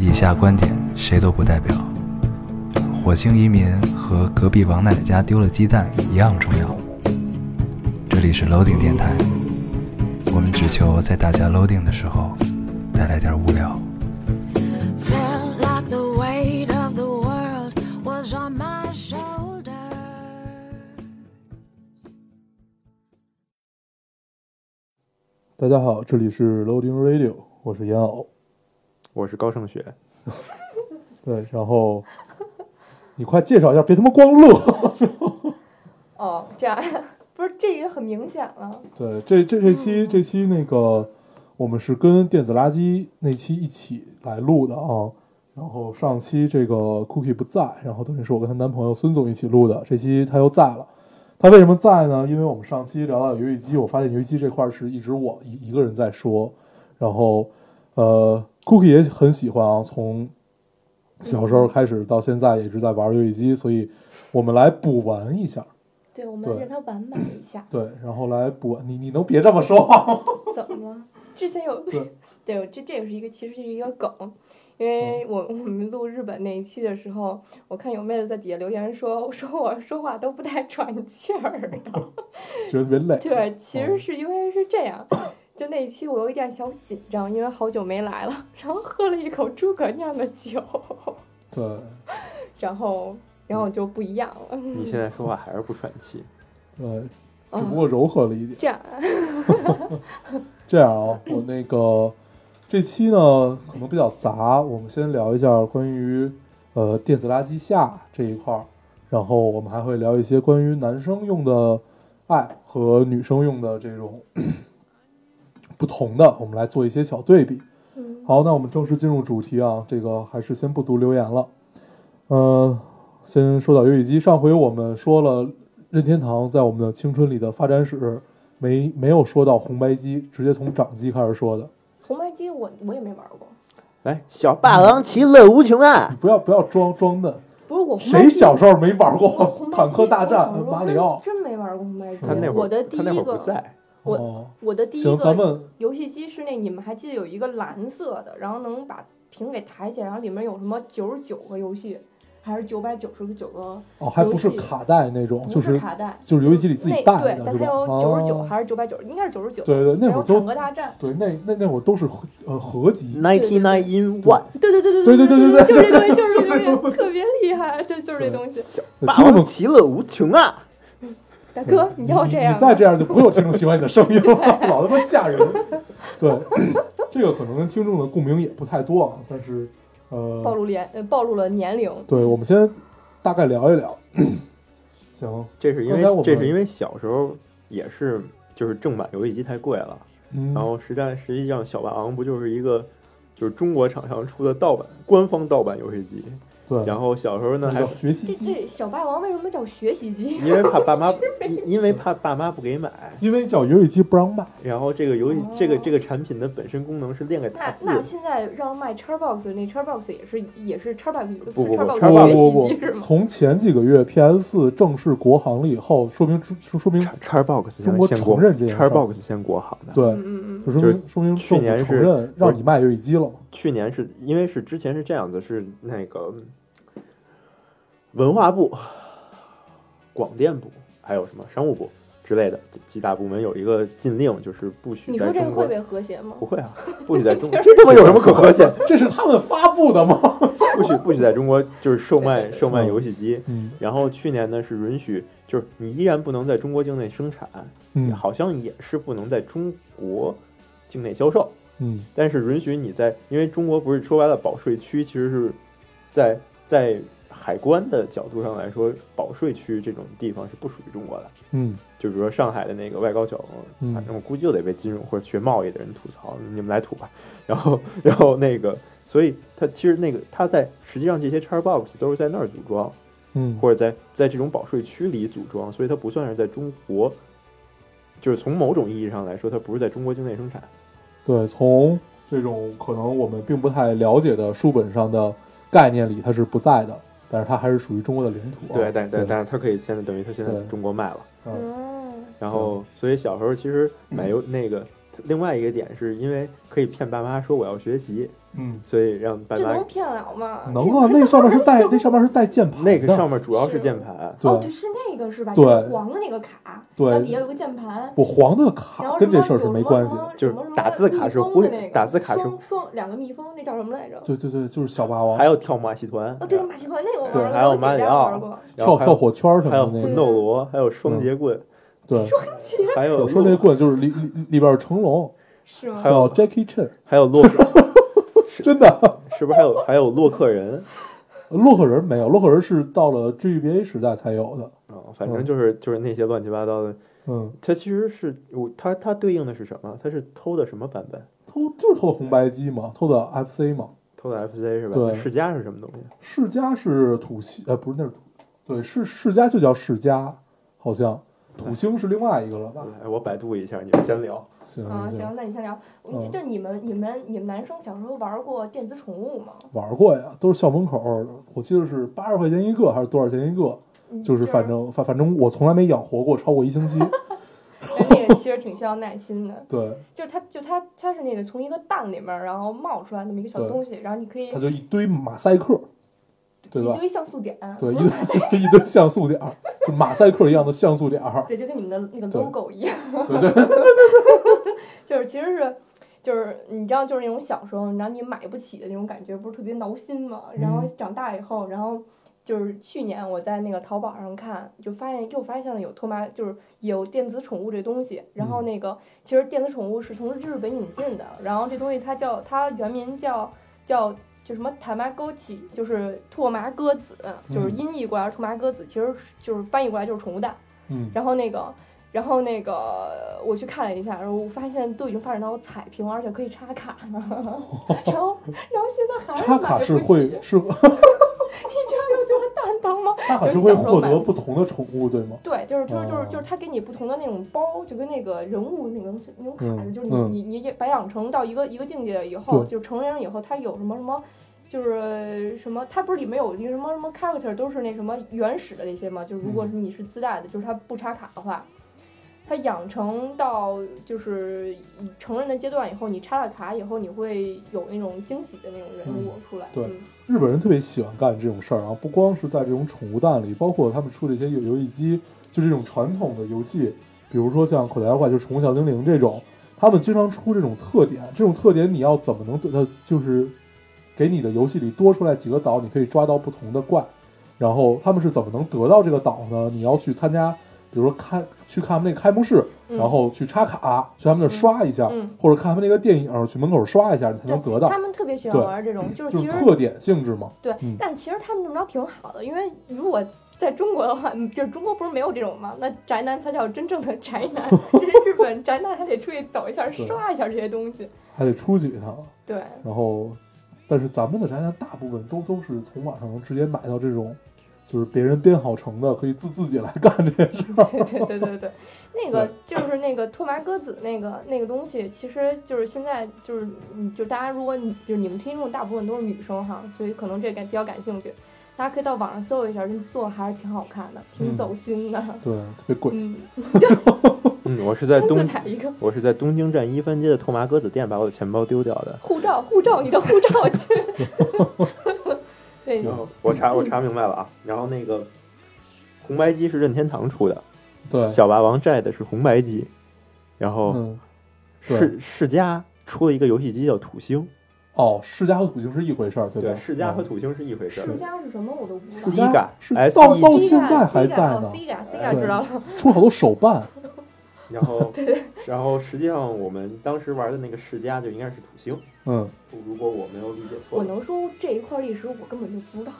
以下观点谁都不代表。火星移民和隔壁王奶奶家丢了鸡蛋一样重要。这里是 Loading 电台，我们只求在大家 Loading 的时候带来点无聊。大家好，这里是 Loading Radio，我是烟偶。我是高胜雪，对，然后你快介绍一下，别他妈光乐。哦，这样不是这也很明显了。对，这这这期这期那个我们是跟电子垃圾那期一起来录的啊。然后上期这个 Cookie 不在，然后等于是我跟她男朋友孙总一起录的。这期他又在了，他为什么在呢？因为我们上期聊到游戏机，我发现游戏机这块儿是一直我一一个人在说，然后呃，Cookie 也很喜欢啊，从小时候开始到现在也一直在玩游戏机，所以我们来补完一下。对，我们让它完满一下。对，然后来补。你你能别这么说话吗？怎么了？之前有对对，这这也是一个，其实就是一个梗，因为嗯我 我们录日本那一期的时候，我看有妹子在底下留言说，说我说话都不带喘气儿的。觉得特别累。对，其实嗯是因为是这样，就那一期我有一点小紧张，因为好久没来了，然后喝了一口诸葛酿的酒，对，然后然后就不一样了。你现在说话还是不喘气？对，只嗯不过柔和了一点。这样，这样啊，我那个这期呢可能比较杂，我们先聊一下关于呃电子垃圾下这一块儿，然后我们还会聊一些关于男生用的爱和女生用的这种不同的，我们来做一些小对比。嗯，好，那我们正式进入主题啊，这个还是先不读留言了。呃，先说到游戏机，上回我们说了任天堂在我们的青春里的发展史，没没有说到红白机，直接从掌机开始说的。红白机我我也没玩过，来，小霸王其乐无穷啊你啊！不要不要装装嫩，不是我谁小时候没玩过坦克大战马里奥？真真没玩过红白机。他那会儿我的第他那会一个儿不在，我哦，我的第一个们游戏机是那你们还记得有一个蓝色的，然后能把屏给抬起来，然后里面有什么九十九个游戏，还是九百九十九个？哦还不是卡带那种，不就是卡带，就是游戏机里自己那带的，，对但？它有九十九哦还是九百九？应该是九十九。对对，那还有会儿都坦克大战，对，那那那会儿都是合呃合集。Ninety nine in one，对对对对对对对对就是这东西，就是这东西，特别厉害，就就是这东西。小霸王其乐无穷啊！大哥，你要这样？你再这样就不会有听众喜欢你的声音了，老他妈吓人。对，这个可能跟听众的共鸣也不太多啊，但是呃，暴露年呃暴露了年龄。对，我们先大概聊一聊。行，这是因为这是因为小时候也是就是正版游戏机太贵了，嗯，然后实在实际上小霸王不就是一个就是中国厂商出的盗版官方盗版游戏机，对，然后小时候呢还叫学习机，这小霸王为什么叫学习机？因为怕爸妈 因因为怕爸妈不给买，因为叫游戏机不让卖，然后这个游戏这个哦这个产品的本身功能是练个那打字。那现在让卖 Xbox，那 Xbox 也是也是 Xbox 不不不 Xbox 叉不 Xbox 学不不习机是吗？从前几个月 PS 四正式国行了以后，说明说说明叉叉 box 中国先国承认这件事儿。叉 box 先国行的。对，嗯嗯嗯。就说明说明去年承认让你卖游戏机了嘛。去年是因为是之前是这样子，是那个文化部、广电部还有什么商务部之类的几几大部门有一个禁令，就是不许你在中国说这个会不会和谐吗不？会啊，不许在中 国这他妈有什么可和谐？这是他们发布的吗？不许不许在中国就是售卖售卖嗯游戏机。嗯然后去年呢是允许，就是你依然不能在中国境内生产，嗯好像也是不能在中国境内销售。嗯但是允许你在，因为中国不是说白了，保税区其实是在在海关的角度上来说，保税区这种地方是不属于中国的。嗯就比如说上海的那个外高桥，嗯反正我估计又得被金融或者学贸易的人吐槽，你们来吐吧。然后，然后那个，所以它其实那个它在实际上这些 Xbox 都是在那儿组装，嗯或者在在这种保税区里组装，所以它不算是在中国，就是从某种意义上来说，它不是在中国境内生产。对，从这种可能我们并不太了解的书本上的概念里，它是不在的，但是它还是属于中国的领土啊。对，但但对但是它可以现在等于它现在对中国卖了，嗯嗯，然后所以小时候其实买游那个另外一个点是因为可以骗爸妈说我要学习，嗯，所以让爸妈这能骗了吗？能啊，那上面是带那上面是带键盘，那个上面主要是键盘，对哦，对，是那个是吧？对就是黄的那个卡，对它底下有个键盘。我黄的卡跟这事儿是没关系的。就是打字卡是忽略那个打字卡是双双两个蜜蜂，那叫什么来着？对对对，就是小霸王，还有跳马戏团，哦，对，马戏团那个我对玩过，还有马里奥。跳然后跳火圈什么的还有魂。斗罗，还有双节棍，对，还有我说那棍就是里里里边是成龙，是吗还？有 Jackie Chan，还有洛克，真的。是不是还有还有洛克人？洛克人没有，洛克人是到了 GBA 时代才有的。啊，反正就是就是那些乱七八糟的，嗯，它其实是我它它对应的是什么？它是偷的什么版本？偷就是偷的红白机嘛，偷的 FC 嘛。偷的 FC 是吧？对世嘉是什么东西？世嘉是土系，呃，不是那是土，对，是世嘉就叫世嘉，好像土星是另外一个了吧？哎，我百度一下，你们先聊。行啊，行行，那你先聊。嗯就你们、你们、你们男生小时候玩过电子宠物吗？玩过呀，都是校门口，我记得是八十块钱一个还是多少钱一个？嗯就是反正反 反正我从来没养活过超过一星期。那个其实挺需要耐心的。对，就是它，就它，它是那个从一个蛋里面然后冒出来那么一个小东西，然后你可以它就一堆马赛克，对吧？一堆像素点，对，一堆 一堆像素点儿，就马赛克一样的像素点儿。对，就跟你们的那个 logo 一样，对对，就是其实是。就是你知道，就是那种小时候，你知道你买不起的那种感觉，不是特别挠心嘛？然后嗯长大以后，然后就是去年我在那个淘宝上看，就发现又发现了有托马，就是有电子宠物这东西。然后嗯那个其实电子宠物是从日本引进的，然后这东西它叫它原名叫叫就什么塔麻沟起，就是拓麻鸽子，就是嗯音译过来是拓麻鸽子，其实就是翻译过来就是宠物蛋。嗯，然后那个，然后那个我去看了一下，然后我发现都已经发展到彩屏，而且可以插卡了。然后，然后现在还是插卡是会起是 多蛋疼吗？插卡就是是会获得不同的宠物，对吗？对，就是就是就是哦就是他给你不同的那种包，就跟那个人物那个那种卡似的，嗯就是你嗯你你白养成到一个一个境界以后，就成人以后，他有什么什么。就是什么，它不是里面有一个什么什么 character 都是那什么原始的那些吗？就是如果嗯是你是自带的，就是它不插卡的话，它养成到就是成人的阶段以后，你插了卡以后，你会有那种惊喜的那种人物出来。对嗯日本人特别喜欢干这种事儿啊，不光是在这种宠物蛋里，包括他们出这些游游戏机，就这种传统的游戏，比如说像口袋妖怪，就是宠物小精灵这种，他们经常出这种特点，这种特点你要怎么能得到？就是给你的游戏里多出来几个岛，你可以抓到不同的怪，然后他们是怎么能得到这个岛呢？你要去参加，比如说开去看他们那个开幕式，嗯然后去插卡，去他们那儿刷一下，嗯或者看他们那个电影，去门口刷一下，你才能得到他。们特别喜欢玩这种，就是其实特点性质嘛，对嗯，但其实他们这么着挺好的，因为如果在中国的话，嗯就是中国不是没有这种吗？那宅男才叫真正的宅男，日本宅男还得出去走一下、刷一下这些东西。还得出去一趟。对，然后，但是咱们的宅男大部分都都是从网上直接买到这种，就是别人编好成的，可以自自己来干这件事儿。对对对对对，那个就是那个拓麻鸽子那个那个东西，其实就是现在就是嗯，就大家如果你就是你们听众大部分都是女生哈，所以可能这个比较感兴趣，大家可以到网上搜一下，这做还是挺好看的，挺嗯走心的。对，特别贵。嗯，嗯，我是在东 我是在东京站一番街的拓麻鸽子店把我的钱包丢掉的。护照，护照，你的护照去。对，行，我查我查明白了啊。然后那个红白机是任天堂出的，对，小霸王债的是红白机，然后嗯，世世嘉出了一个游戏机叫土星，哦，世嘉和土星是一回事儿，对吧？世嘉和嗯土星是一回事世儿。嘉是什么我都不知世道。嘉 Sega，是到 E 到现在还在呢，Sega Sega 知道了。出好多手办。然后 然后实际上我们当时玩的那个世嘉就应该是土星，嗯，如果我没有理解错我。能说这一块历史我根本就不知道，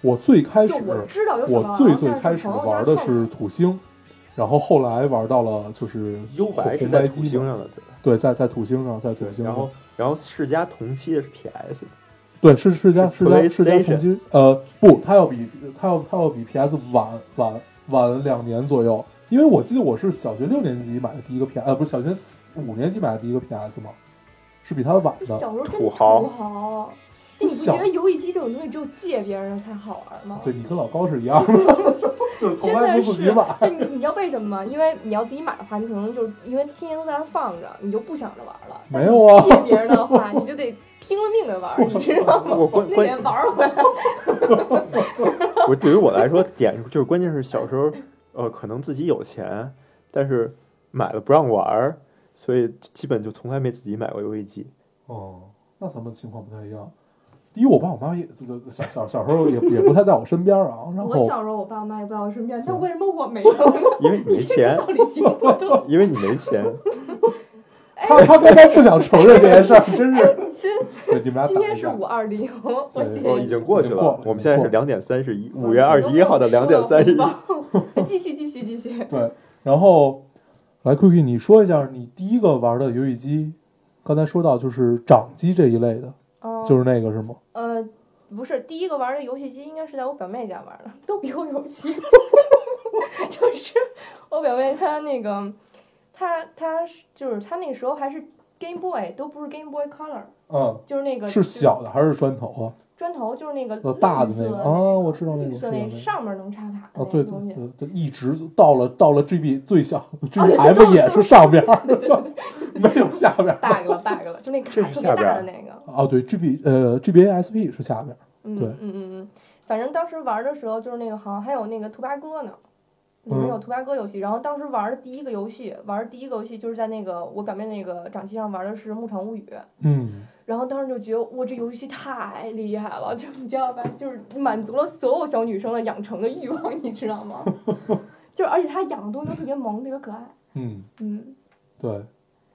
我最开始我知道有我最最开始玩的是土星，然后后来玩到了就是优白是在土星上的，对吧？对，在在土星上，在土，星上然后。然后世嘉同期的是 PS，对，是世嘉世嘉世嘉同期，呃，不，它要比它要它要比 PS 晚晚晚两年左右，因为我记得我是小学六年级买的第一个 PS，呃，不是小学五年级买的第一个 PS 嘛，是比它晚的。小时候真土豪土豪，就你不觉得游戏机这种东西只有借别人才好玩吗？对你跟老高是一样的，就是从来的是不自己买。，就你你知道为什么吗？因为你要自己买的话，你可能就是因为天天都在那放着，你就不想着玩了。没有啊借别人的话，你就得拼了命的玩，你知道吗？我关关那得玩回来。我对于我来说，点就是关键是小时候，呃，可能自己有钱，但是买了不让玩儿，所以基本就从来没自己买过游戏机。哦，那咱们情况不太一样。第一，我爸我妈也这个小小小时候也也不太在我身边啊，然后我小时候我爸我妈也不在我身边，但为什么我没有呢？因为你没钱 个道，理行不通。因为你没钱。他他刚才不想承认这件事儿，真是。对，你们俩今天是五二零，我写哦，已经过去了我们现在是两点三十一，五月二十一号的两点三十一。继续继续继续。对，然后来 Cookie，你说一下你第一个玩的游戏机，刚才说到就是掌机这一类的，嗯，就是那个是吗？呃，不是，第一个玩的游戏机应该是在我表妹家玩的，都比我有钱。就是我表妹她那个，她她是就是他那时候还是 Game Boy，都不是 Game Boy Color，嗯，就是那个是小的还是砖头啊？砖头，就是那个呃，大的那个啊，我知道那个，那。上面能插卡的哦，对对那个东西。对对，一直到了到了 GB 最小，GBM 也是上边儿，没有下边儿。bug 了 bug 了，就那卡特别大的那个。哦，对，GB 呃 GBASP 是下边对嗯嗯嗯，反正当时玩的时候就是那个好像还有那个兔八哥呢，里面嗯有涂鸦哥游戏。然后当时玩的第一个游戏，玩的第一个游戏就是在那个我表妹那个掌机上玩的是《牧场物语》。嗯，然后当时就觉得哇，这游戏太厉害了，就你知道吧，就是满足了所有小女生的养成的欲望，你知道吗？就而且它养的东西都特别萌，特别可爱。嗯，嗯，对。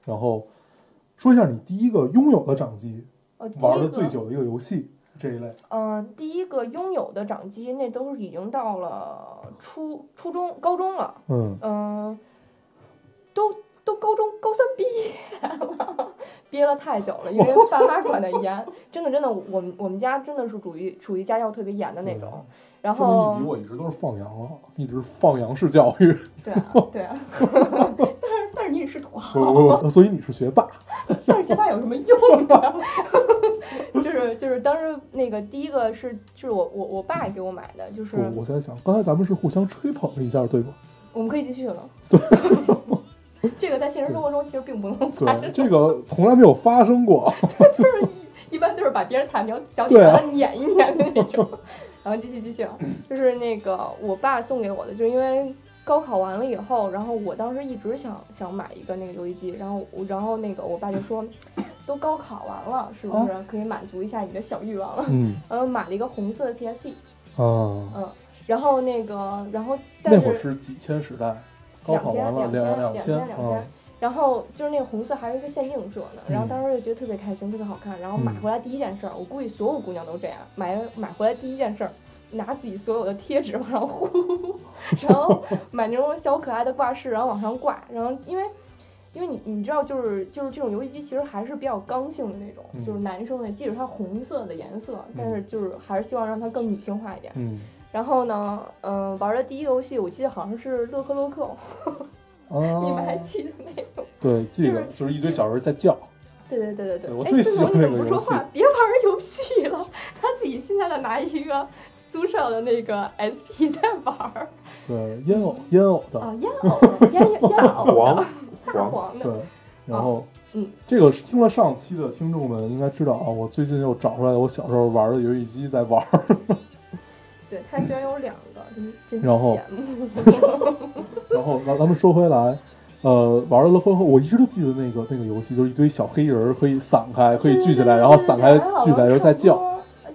然后说一下你第一个拥有的掌机，玩的最久的一个游戏这一类。嗯，第一个拥有的掌机，那都是已经到了初初中、高中了。嗯，嗯，都都高中高三毕业了，憋了太久了，因为 爸妈管的严，真的真的，我们我们家真的是属于属于家教特别严的那种。然后我一直都是放羊啊，一直放羊式教育。对 啊对啊，但是你也是土豪，所以你是学霸。但是学霸有什么用呢？就是就是当时那个第一个是就是我我我爸给我买的，就是我我在想，刚才咱们是互相吹捧了一下，对吗？我们可以继续了。这个在现实生活中其实并不能发对，生，这个从来没有发生过。就是一般都是把别人踩脚脚底对啊把它撵一碾的那种。然后继续继续啊，就是那个我爸送给我的，就是因为高考完了以后，然后我当时一直想想买一个那个游戏机，然后我然后那个我爸就说，都高考完了，是不是可以满足一下你的小欲望了？嗯然后买了一个红色的 PSP，哦，嗯，然后那个然后但那会儿是几千时代，高两千考完了两千两两千两千啊，，然后就是那个红色还是一个限定色呢，然后嗯当时就觉得特别开心，特别好看。然后买嗯回来第一件事儿，我估计所有姑娘都这样，买买回来第一件事儿，拿自己所有的贴纸往上糊，然后买那种小可爱的挂饰，然后往上挂。然后因为因为你你知道，就是就是这种游戏机其实还是比较刚性的那种，嗯就是男生的，即使它红色的颜色，但是就是还是希望让它更女性化一点。嗯然后呢，嗯、玩的第一个游戏我记得好像是乐克洛克，啊，你们还记得那种？对，记得就是一堆小人在叫，对对对对对，对我哎，最喜欢思彤你怎那个游戏么不说话？别玩游戏了，他自己现在在拿一个宿舍的那个 SP 在玩儿对，烟偶烟偶的，啊，烟偶的，烟烟烟 偶黄，大黄黄的，对，然后。嗯，这个是听了上期的听众们应该知道啊，我最近又找出来我小时候玩的游戏机在玩儿，对它居然有两个，真真然后羡慕。然后咱咱们说回来，呃，玩了后后，我一直都记得那个那个游戏，就是一堆小黑人儿可以散开，可以聚起来，然后散开聚起来，然后再叫，。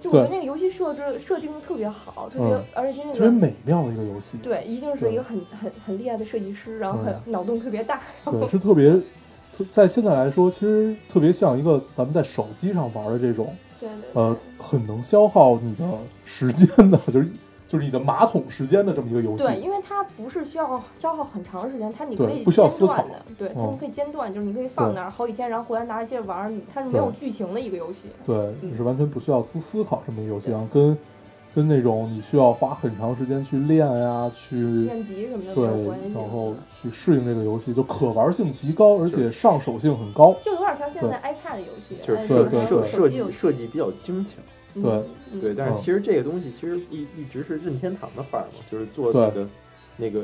就我觉得那个游戏设置设定的特别好，特别嗯而且是那特别美妙的一个游戏。对，一定是一个很很很厉害的设计师，然后很脑洞特别大。对，是特别，在现在来说，其实特别像一个咱们在手机上玩的这种，对对呃，很能消耗你的时间的，就是就是你的马桶时间的这么一个游戏。对，因为它不是需要消耗很长时间，它你可以不需要思考间断的，对，它你可以间断，就是你可以放那儿好几天，然后回来拿来接着玩儿，它是没有剧情的一个游戏。对，嗯你是完全不需要思思考这么一个游戏啊，跟跟那种你需要花很长时间去练呀，去练级什么的没对有关系，，然后去适应这个游戏，就可玩性极高，而且上手性很高。就有点像现在 iPad 游戏，就是设设设计设计比较精巧。嗯对。嗯。对，但是嗯。其实这个东西其实一一直是任天堂的范儿嘛，就是做那个那个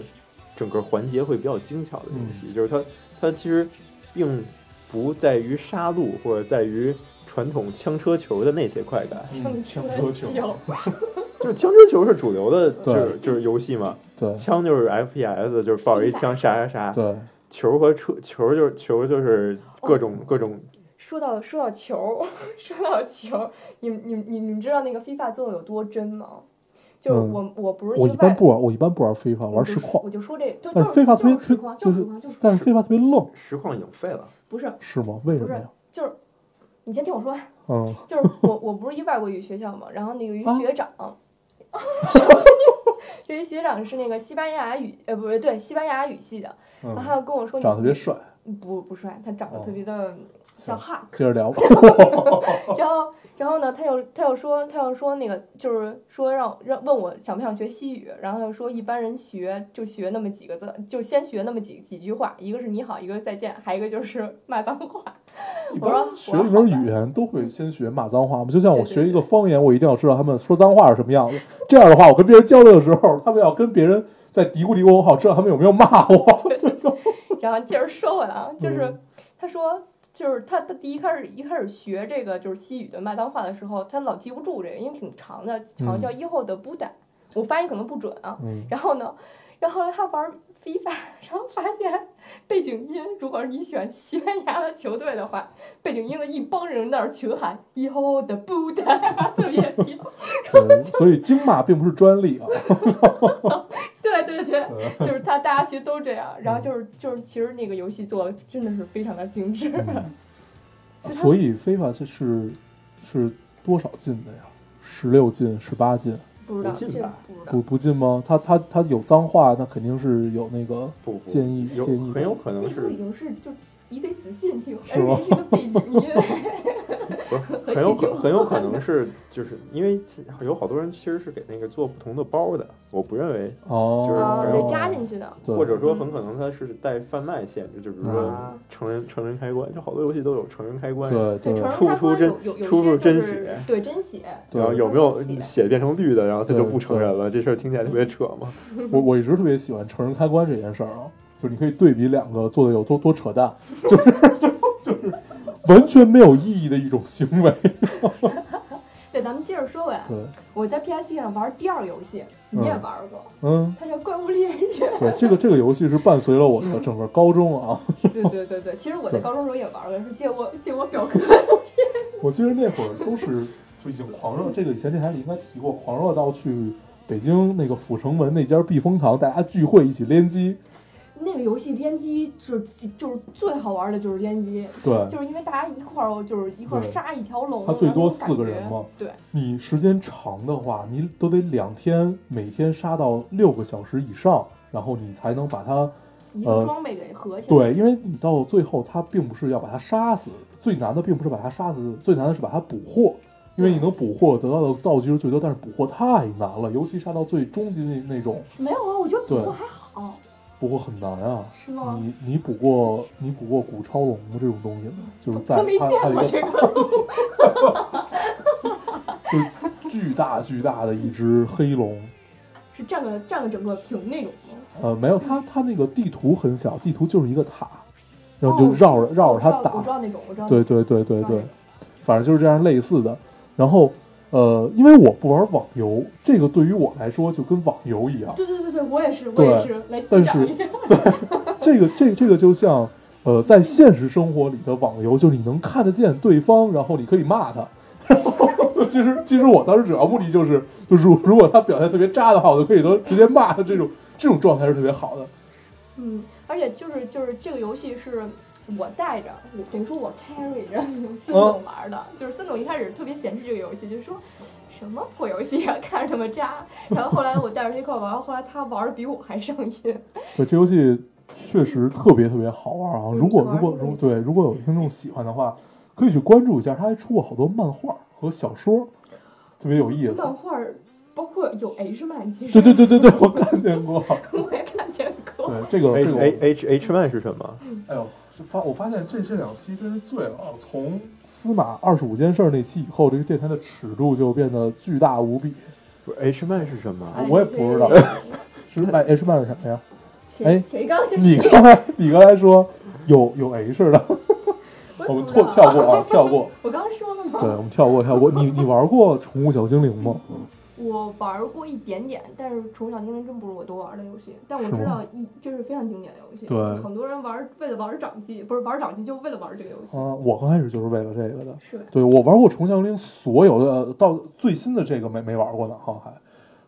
整个环节会比较精巧的东嗯。西，就是它它其实并不在于杀戮或者在于传统枪车球的那些快感，嗯枪枪车球球，就是枪车球是主流的，就是就是游戏嘛，对。枪就是 FPS，就是抱着一枪杀杀杀，对，球和车球就是球就是各种各种说到说到球，说到球，你们你们你们你们知道那个 FIFA 做的有多真吗？就是嗯我、我不是我一个外一般不玩，我一般不玩非法，我就玩实况我，就说这就但就是非法特别就是实况，就是实况，就是但是飞发特别愣，实况已经废了。不是是吗？为什么呀？就是，你先听我说完。嗯，就是我我不是一外国语学校嘛，然后那个有一啊学长，有一学长是那个西班牙语呃不是对西班牙语系的，然后他跟我说你长得特别帅，不不帅，他长得哦特别的像哈接着聊吧。然后，然后呢，他又他又说，他又说那个，就是说让让问我想不想学西语，然后他又说一般人学就学那么几个字，就先学那么几几句话，一个是你好，一个是再见，还有一个就是 骂脏话。一般学一门语言都会先学骂脏话嘛，就像我对对学一个方言，我一定要知道他们说脏话是什么样子。这样的话，我跟别人交流的时候，他们要跟别人在嘀咕嘀咕，我好知道他们有没有骂我。然后接着说回来啊，就是嗯他说。就是他，他第一开始一开始学这个就是西语的麦当话的时候，他老记不住这个，因为挺长的，好像叫以后的布达，我发音可能不准啊。嗯，然后呢，然后后来他玩 FIFA，然后发现背景音，如果是你选西班牙的球队的话，背景音的一帮人在那儿群喊“以后的布达 ”，特别屌。对，所以经骂并不是专利啊。对对对，就是他，大家其实都这样。然后就是就是，其实那个游戏做的真的是非常的精致。所以它所以非法这是是多少进的呀？十六进、十八进，不知道这个不不知道不。不进吗？他他他有脏话，那肯定是有那个建议有建议很有可能那时候已经是就你得仔细听，是吗而且是个背景音。不是 很有可很有可能是就是因为有好多人其实是给那个做不同的包的，我不认为，哦，就是得加进去的。或者说很可能它是带贩卖限制，就比如说啊成人成人开关，就好多游戏都有成人开关，对对，出不出真出不出些就是真血对真血，对然后有没有血血变成绿的，然后他就不成人了，这事儿听起来特别扯嘛。我我一直特别喜欢成人开关这件事儿啊，就是你可以对比两个做的有多多扯淡，就是 就是完全没有意义的一种行为。对，咱们接着说回来，对，我在 PSP 上玩第二个游戏，你也嗯玩过，嗯，它叫《怪物猎人》。对，这个这个游戏是伴随了我的整个高中啊。对对对对，其实我在高中时候也玩过，是借我借我表哥的。我记得那会儿都是就已经狂热，这个以前电台里应该提过，狂热到去北京那个阜成门那家避风塘，大家聚会一起联机。那个游戏联机就是就是最好玩的就是联机，对，就是因为大家一块儿就是一块儿杀一条龙，它最多四个人嘛。对，你时间长的话，你都得两天，每天杀到六个小时以上，然后你才能把它一个呃装备给合起来。对，因为你到最后，它并不是要把它杀死，最难的并不是把它杀死，最难的是把它捕获。因为你能捕获得到的道具是最多，但是捕获太难了，尤其杀到最终极那那种，没有啊，我觉得捕获还好，捕获很难啊。是吗？你你捕过你捕过古超龙？这种东西吗？就是在它它一个塔，就是巨大巨大的一只黑龙。是占了占了整个屏那种吗？呃，没有，它它那个地图很小，地图就是一个塔，然后就哦绕着绕着它打我打知。道那种，我知道对。对对对对反正就是这样类似的。然后呃，因为我不玩网游，这个对于我来说就跟网游一样。对对对对，我也是，我也是，来但是击掌一下。这个这这个就像呃，在现实生活里的网游，就是你能看得见对方，然后你可以骂他。然后 其实其实我当时主要目的就是，就是如如果他表现特别渣的话，我就可以都直接骂他。这种这种状态是特别好的。嗯，而且就是就是这个游戏是我带着，我等于说我 carry 着孙总玩的，就是孙总一开始特别嫌弃这个游戏，就说什么破游戏啊，看着这么渣。然后后来我带着他一块玩，后来他玩的比我还上瘾。对，这游戏确实特别特别好玩啊！嗯如果如果如对，如果有听众喜欢的话，可以去关注一下，他还出过好多漫画和小说，特别有意思。漫画包括有 H 漫，其实对对对对对，我看见过。我也看见过。对，这个这 H 个 H H man 是什么？哎呦，就发我发现这这两期真是醉了啊！从司马二十五件事儿那期以后，这个电台的尺度就变得巨大无比。不是 H 漫是什么？哎我也不知道 是哎 H 漫是什么呀？谁哎谁刚先你刚才你刚才说有有 H 的，我们跳跳过啊，跳过。我刚刚说了吗？对，我们跳过跳过。你你玩过宠物小精灵吗？我玩过一点点，但是《宠物小精灵》真不是我多玩的游戏，但我知道一这是非常经典的游戏，对很多人玩为了玩掌机，不是玩掌机，就为了玩这个游戏，啊，我刚开始就是为了这个的。是？对我玩过宠物小精灵所有的，呃到最新的这个没没玩过呢，哈还。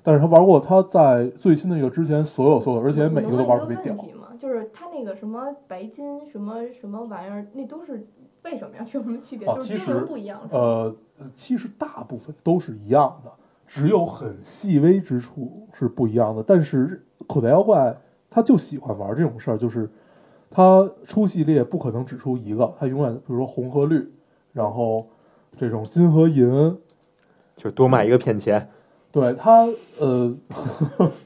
但是他玩过他在最新的这个之前所有所有，而且每一个都玩特别屌问题吗？就是他那个什么白金什么什么玩意儿，那都是为什么呀？有什么区别？哦就是精其实灵不一样，呃，其实大部分都是一样的，只有很细微之处是不一样的。但是口袋妖怪他就喜欢玩这种事儿，就是他出系列不可能只出一个，他永远比如说红和绿，然后这种金和银，就多买一个骗钱。对他呃，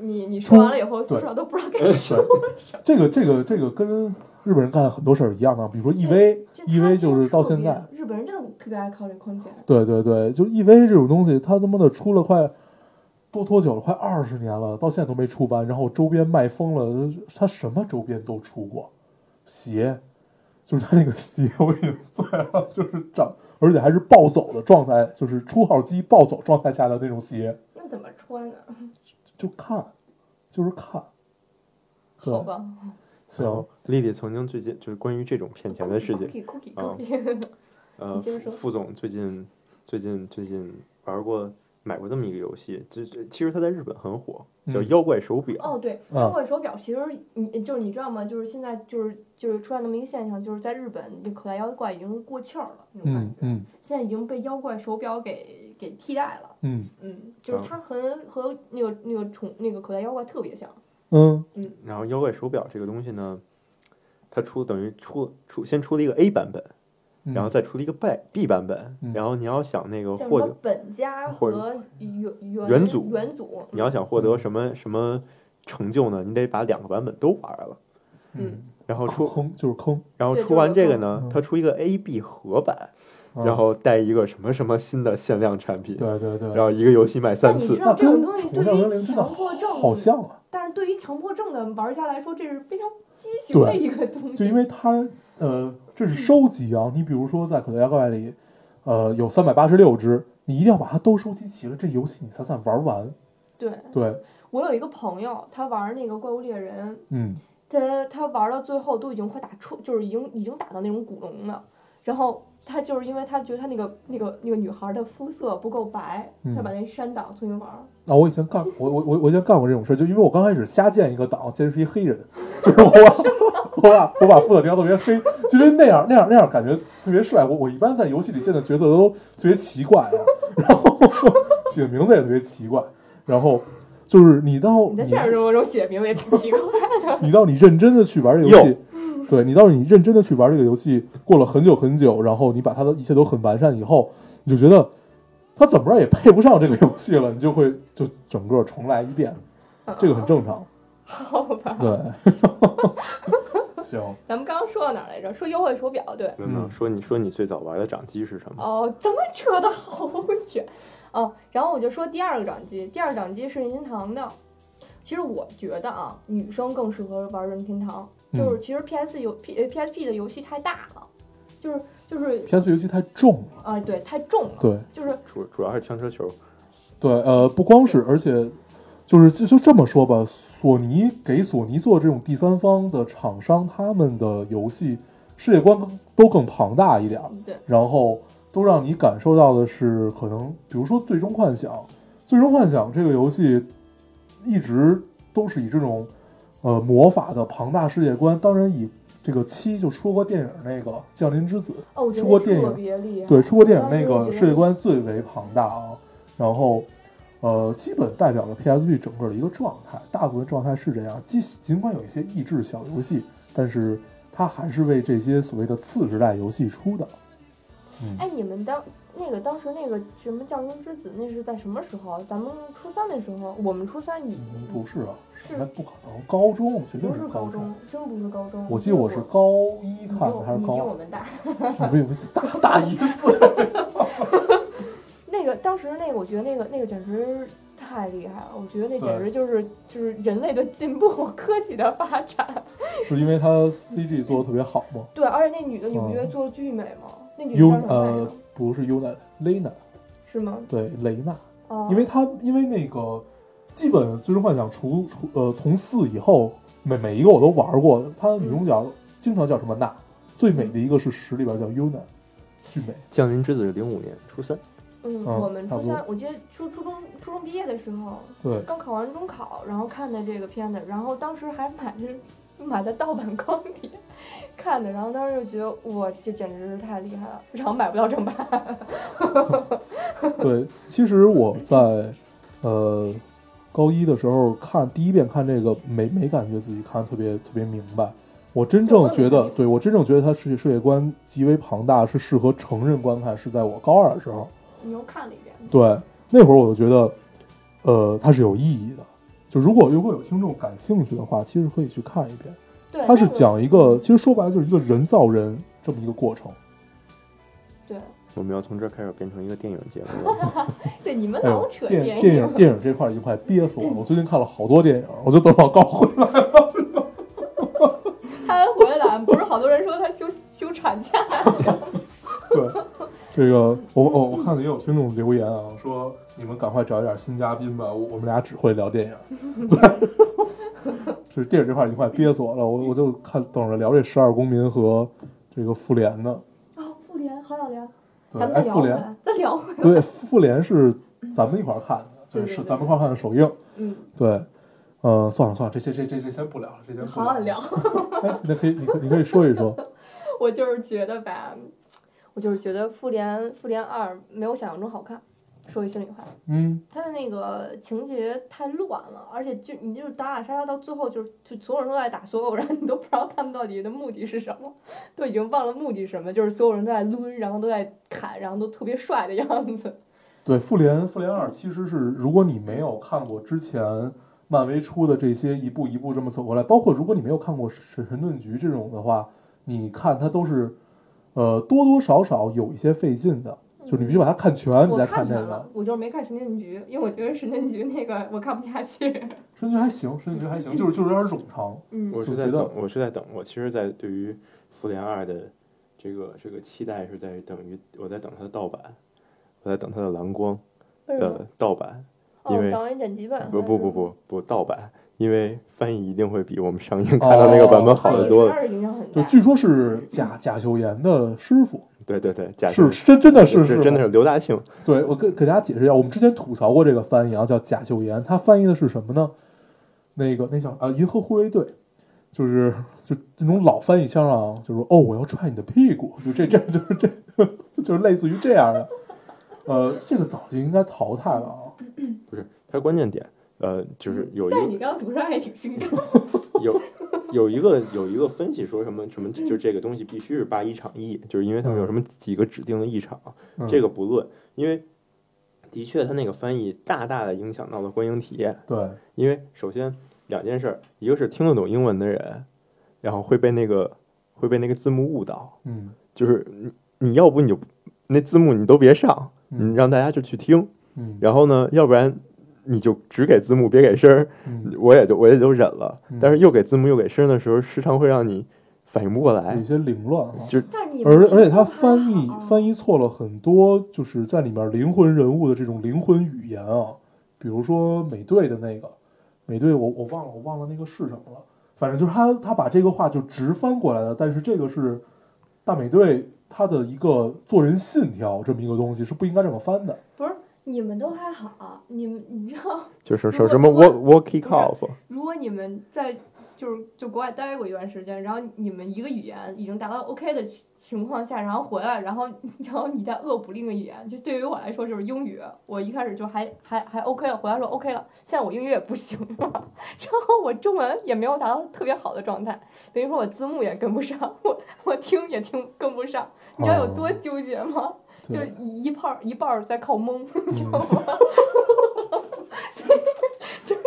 你你说完了以后，对多少都不知道该说什么。这个这个这个跟日本人干很多事儿一样的，比如说 EV EV 就是到现在，日本人真的特别爱考虑空间。对对对，就 EV 这种东西，它他妈的出了快多多久了？快二十年了，到现在都没出完。然后周边卖疯了，它什么周边都出过，鞋，就是它那个鞋我已经醉了，就是长，而且还是暴走的状态，就是出号机暴走状态下的那种鞋，那怎么穿呢？就看，就是看。好吧，行，然后丽丽曾经最近就是关于这种骗钱的事情。啊。呃 副副总最近最近最近玩过买过这么一个游戏，这这其实它在日本很火，叫嗯《妖怪手表》。哦，对，啊。妖怪手表其实你就是你知道吗？就是现在就是就是出现那么一个现象，就是在日本这口袋妖怪已经过气儿了那种感觉，嗯嗯。现在已经被妖怪手表给给替代了。嗯。嗯，就是它和和那个那个宠那个口袋妖怪特别像。嗯。嗯。然后妖怪手表这个东西呢，它出等于出出先出了一个 A 版本，嗯，然后再出了一个 B B 版本，嗯。然后你要想那个获得，本家或者和元元元祖元祖，你要想获得什么什么成就呢，你得把两个版本都玩了。嗯，然后出，空就是空，然后出完这个呢嗯，它出一个 A B 合版，嗯然后带一个什么什么新的限量产品，对对对，然后一个游戏卖三次但你知。道那这种东西对于强迫症好像啊。但是对于强迫症的玩家来说，这是非常畸形的一个东西。就因为它呃，这是收集啊。你比如说在口袋妖怪里，呃，有三百八十六只，你一定要把它都收集齐了，这游戏你才算玩完。对对，我有一个朋友，他玩那个怪物猎人，嗯他他玩到最后都已经快打出，就是已经已经打到那种古龙了。然后他就是因为他觉得他那个那个那个女孩的肤色不够白，嗯他把那删档重新玩。啊，我以前干，我我我我以前干过这种事，就因为我刚开始瞎建一个档，建是一黑人，就是我把 我把我把肤色调特别黑，就因为那样那样那样感觉特别帅。我我一般在游戏里建的角色都特别奇怪啊，然后起的名字也特别奇怪，然后就是你到你在现实生活中起的名字也挺奇怪的。你到你认真的去玩这游戏，对你到你认真的去玩这个游戏，过了很久很久，然后你把它的一切都很完善以后，你就觉得它怎么着也配不上这个游戏了，你就会就整个重来一遍，这个很正常。好吧，对，行，咱们刚刚说到哪儿来着？说优惠手表，对。嗯说你说你最早玩的掌机是什么？哦，咱们扯得好远。哦，然后我就说第二个掌机，第二个掌机是任天堂的。其实我觉得啊，女生更适合玩任天堂，就是其实 PS 游 P 呃 PSP 的游戏太大了，就是就是，PSP 游戏太重了，啊，对，太重了，对就是主主要是枪车球，对，呃，不光是，而且就是就就这么说吧，索尼给索尼做这种第三方的厂商，他们的游戏世界观都更庞大一点儿。对，然后都让你感受到的是，可能比如说《最终幻想》，《最终幻想》这个游戏一直都是以这种呃魔法的庞大世界观，当然以这个七就出过电影那个《降临之子》，出过电影。对，出过电影那个世界观最为庞大啊，然后。呃，基本代表了 PSP 整个的一个状态，大部分状态是这样。尽尽管有一些益智小游戏，但是它还是为这些所谓的次时代游戏出的。嗯，哎，你们当那个当时那个什么降临之子，那是在什么时候？咱们初三的时候，我们初三已嗯不是啊，是那不可能，高中绝对不是高高中，真不是高中。我记得我是高一看的还是比高比？我们大。不是大大一岁。那个当时那个，我觉得那个那个简直太厉害了，我觉得那简直就是就是人类的进步，科技的发展。是因为他 CG 做的特别好吗？对，而且那女的，你不嗯觉得做的巨美吗？那女优呃？不是优娜，雷娜，是吗？对雷娜，哦，因为她因为那个基本《最终幻想》除除呃从四以后，每每一个我都玩过，他的女主角经常叫什么娜，最美的一个是十里边叫优娜，巨美。降临之子是零五年初三，嗯，嗯我们初三，我记得初初中初中毕业的时候，对，刚考完中考，然后看的这个片子，然后当时还买的 买的盗版光碟看的，然后当时就觉得哇，这简直是太厉害了，然后买不到正版。对，其实我在呃高一的时候看第一遍看这个，没没感觉自己看得特别特别明白。我真正觉得，对我真正觉得它世界世界观极为庞大，是适合成人观看，是在我高二的时候。你又看了一遍，对，那会儿我就觉得，呃，它是有意义的。就如果如果有听众感兴趣的话，其实可以去看一遍。对，它是讲一个，其实说白了就是一个人造人这么一个过程。对我们要从这儿开始变成一个电影节目了。对，你们老，扯电电电影电影这块儿已经快憋死我了。我最近看了好多电影，我就等老高回来了。他还回来，不是好多人说他休休产假。对，这个我我我看到也有听众留言啊，说你们赶快找一点新嘉宾吧，我我们俩只会聊电影。对，就是电影这块儿已经快憋死我了，我我就看等着聊这十二公民和这个复联呢。哦，复联好想聊，咱们聊回来，再聊回来。对，复联是咱们一块儿看的，对是咱们一块儿看的首映。嗯，对，呃，算了算了，这些这这这先不聊了，这先不好想聊。哎，那可以，你可你可以说一说。我就是觉得吧，我就是觉得复联复联二没有想象中好看。说句心里话，嗯，他的那个情节太乱了，而且就你就是打打杀杀到最后就是就所有人都在打所有人，你都不知道他们到底的目的是什么，都已经忘了目的是什么，就是所有人都在抡，然后都在砍，然后都特别帅的样子。对，复联复联二其实是，如果你没有看过之前漫威出的这些一步一步这么走过来，包括如果你没有看过神神盾局这种的话，你看它都是，呃，多多少少有一些费劲的，就是你必须把它看全，你再看这个我就是没看神盾局，因为我觉得神盾局那个我看不下去。神盾局还行，神盾局还行，就是就是有点冗长。嗯，我是在等，我是在等，我其实，在对于复联二的这个这个期待是在等于我在等它的盗版，我在等它的蓝光的？盗版，因哦，为导演剪辑版。不不不不不盗版，因为翻译一定会比我们上映看到那个版本好得多。就。据说是贾贾秀妍的师傅，对对对，贾是真真的是是真的是刘大庆，对，我给给大家解释一下，我们之前吐槽过这个翻译啊，叫贾秀妍，他翻译的是什么呢？那个那叫啊，银河护卫队，就是就那种老翻译腔啊，就是哦，我要踹你的屁股，就这这就是这，就是类似于这样的。呃，这个早就应该淘汰了啊。不是它关键点，呃，就是有一个但你刚刚读出来还挺兴奋。有有一个有一个分析说什么什么，就这个东西必须是八一场役，就是因为他们有什么几个指定的役场，嗯这个不论，因为的确他那个翻译大大的影响到了观影体验。对，因为首先两件事儿，一个是听得懂英文的人，然后会被那个会被那个字幕误导，嗯就是你你要不你就那字幕你都别上，你嗯让大家就去听，嗯然后呢，要不然你就只给字幕别给声儿，嗯，我也就我也就忍了嗯。但是又给字幕又给声儿的时候，时常会让你反应不过来有。些凌乱啊。但是你们其实而而且他翻译翻译错了很多，就是在里面灵魂人物的这种灵魂语言啊，比如说美队的那个美队，我我忘了我忘了那个是什么了，反正就是他他把这个话就直翻过来了，但是这个是大美队他的一个做人信条这么一个东西是不应该这么翻的。不是你们都还好，你们你知道，就是说什么如果 walk walk kick off，如果你们在就是就国外待过一段时间，然后你们一个语言已经达到 OK 的情情况下，然后回来，然后然后你再恶补另一个语言，就对于我来说就是英语，我一开始就还 还还 OK 了，回来说 OK 了，现在我英语也不行了，然后我中文也没有达到特别好的状态，等于说我字幕也跟不上，我 我听也听跟不上，你知道有多纠结吗？就对，一一半儿一半儿在靠蒙，你知道吗？所以所以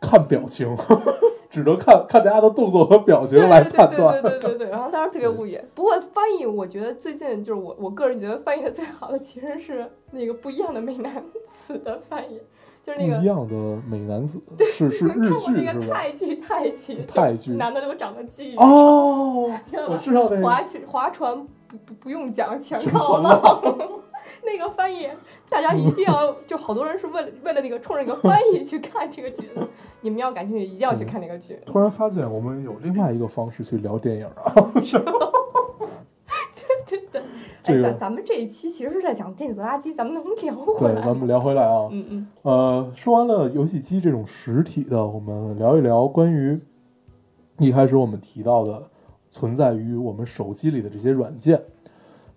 看表情，只能看看大家的动作和表情来对对对对判断。对对对对，然后当时特别无语。不过翻译，我觉得最近就是我我个人觉得翻译的最好的其实是那个不一样的美男子的翻译，就是那个不一样的美男子是是日剧是吧？泰剧泰剧，泰剧就男的都长得巨哦，我知道吧知道那个，划去划船不不不用讲，全全靠。那个翻译，大家一定要，就好多人是为了为了那个冲着那个翻译去看这个剧的。你们要感兴趣，一定要去看那个剧。突然发现我们有另外一个方式去聊电影啊。对对，这个哎，咱咱们这一期其实是在讲电子垃圾，咱们能聊回对，来咱们聊回来啊，嗯嗯呃，说完了游戏机这种实体的，我们聊一聊关于一开始我们提到的存在于我们手机里的这些软件。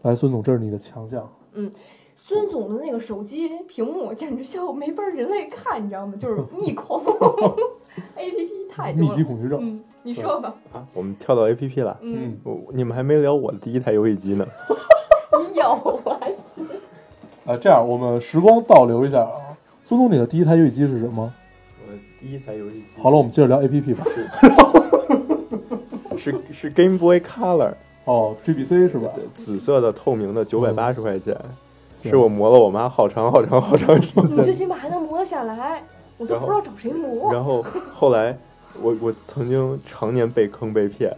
来，孙总，这是你的强项。嗯孙总的那个手机屏幕简直就没法人类看，你知道吗？就是密恐，A P P 太多了密集。恐惧症。嗯，你说吧。啊，我们跳到 A P P 了。嗯，我你们还没聊我的第一台游戏机呢。你有啊？啊，这样我们时光倒流一下啊。孙总，你的第一台游戏机是什么？我的第一台游戏机好了，我们接着聊 A P P 吧。是是 Game Boy Color，哦，G B C 是吧？紫色的透明的，九百八十块钱，行是我磨了我妈好长好长好长时间。你最起码还能磨得下来，我都不知道找谁磨。然后后来我我曾经常年被坑被骗，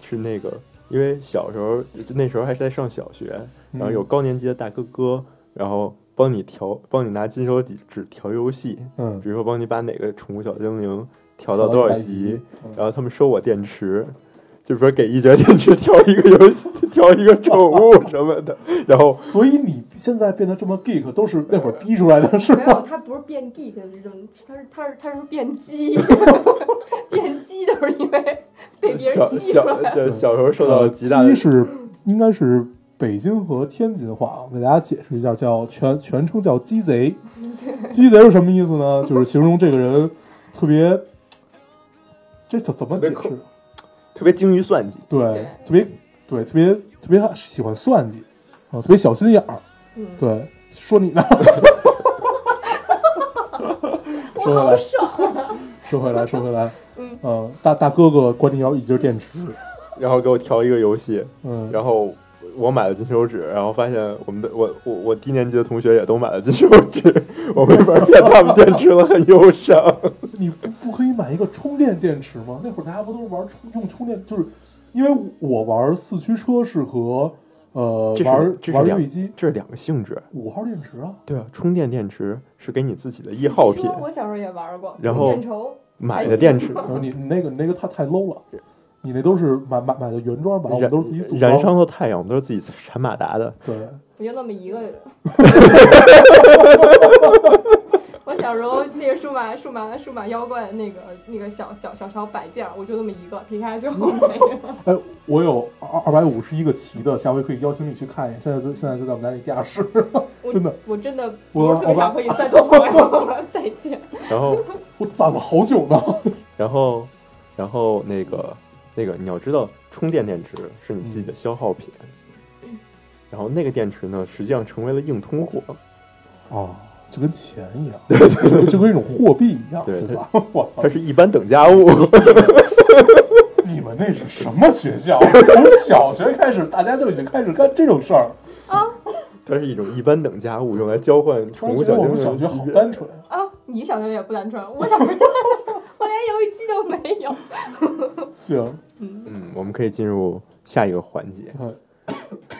是那个因为小时候就那时候还是在上小学，然后有高年级的大哥哥，然后帮你调帮你拿金手指指调游戏，嗯，比如说帮你把哪个宠物小精灵调到多少级，嗯然后他们收我电池。就是说给一节电池调一个游戏，调一个宠物 什么的，然后所以你现在变得这么 geek，都是那会儿逼出来的，是没有，他不是变 geek 的这种，他是他是他是变鸡，变鸡都是因为被别小人小来的。对小时候受到极大的鸡是应该是北京和天津话啊，我给大家解释一下，叫全全称叫鸡贼。鸡贼是什么意思呢？就是形容这个人特别，这怎怎么解释特别精于算计。对对，特别对，特别特别喜欢算计啊，特别小心眼儿。嗯，对，说你呢？我说回来！说回来，说回来，嗯呃，大大哥哥管你要一节电池，然后给我调一个游戏，嗯，然后我买了金手指，然后发现我们的我我我低年级的同学也都买了金手指，我没法骗他们电池了，很忧伤。你不不可以买一个充电电池吗？那会儿大家不都是玩充用充电，就是因为我玩四驱车是和呃玩玩游戏机这是两个性质，五号电池啊，对啊，充电电池是给你自己的一号品我小时候也玩过，然后买的电池然后你你那个你那个太太 low 了，你那都是买买买的原装版，我们燃都是自己组燃。烧的太阳，我们都是自己产马达的。对，我就那么一个。我小时候那个数码数码数码妖怪那个那个小小小小摆件儿，我就那么一个，皮卡丘没了。哎，我有二二百五十一个旗的，下回可以邀请你去看一眼。现在就现在就在我们家那地下室，真的，我真的我不是特别想和你再做朋友了，再见。然后，我攒了好久呢。然后，然后那个那个，你要知道，充电电池是你自己的消耗品。然后那个电池呢，实际上成为了硬通货。哦，就跟钱一样，就就跟一种货币一样，对对吧？我操它，是一般等价物。你们那是什么学校？从小学开始，大家就已经开始干这种事儿啊。它是一种一般等价物，用来交换突然宠物小觉得我们小学。好单纯。啊，你小学也不单纯，我小时候我连游戏机都没有。行，嗯，我们可以进入下一个环节。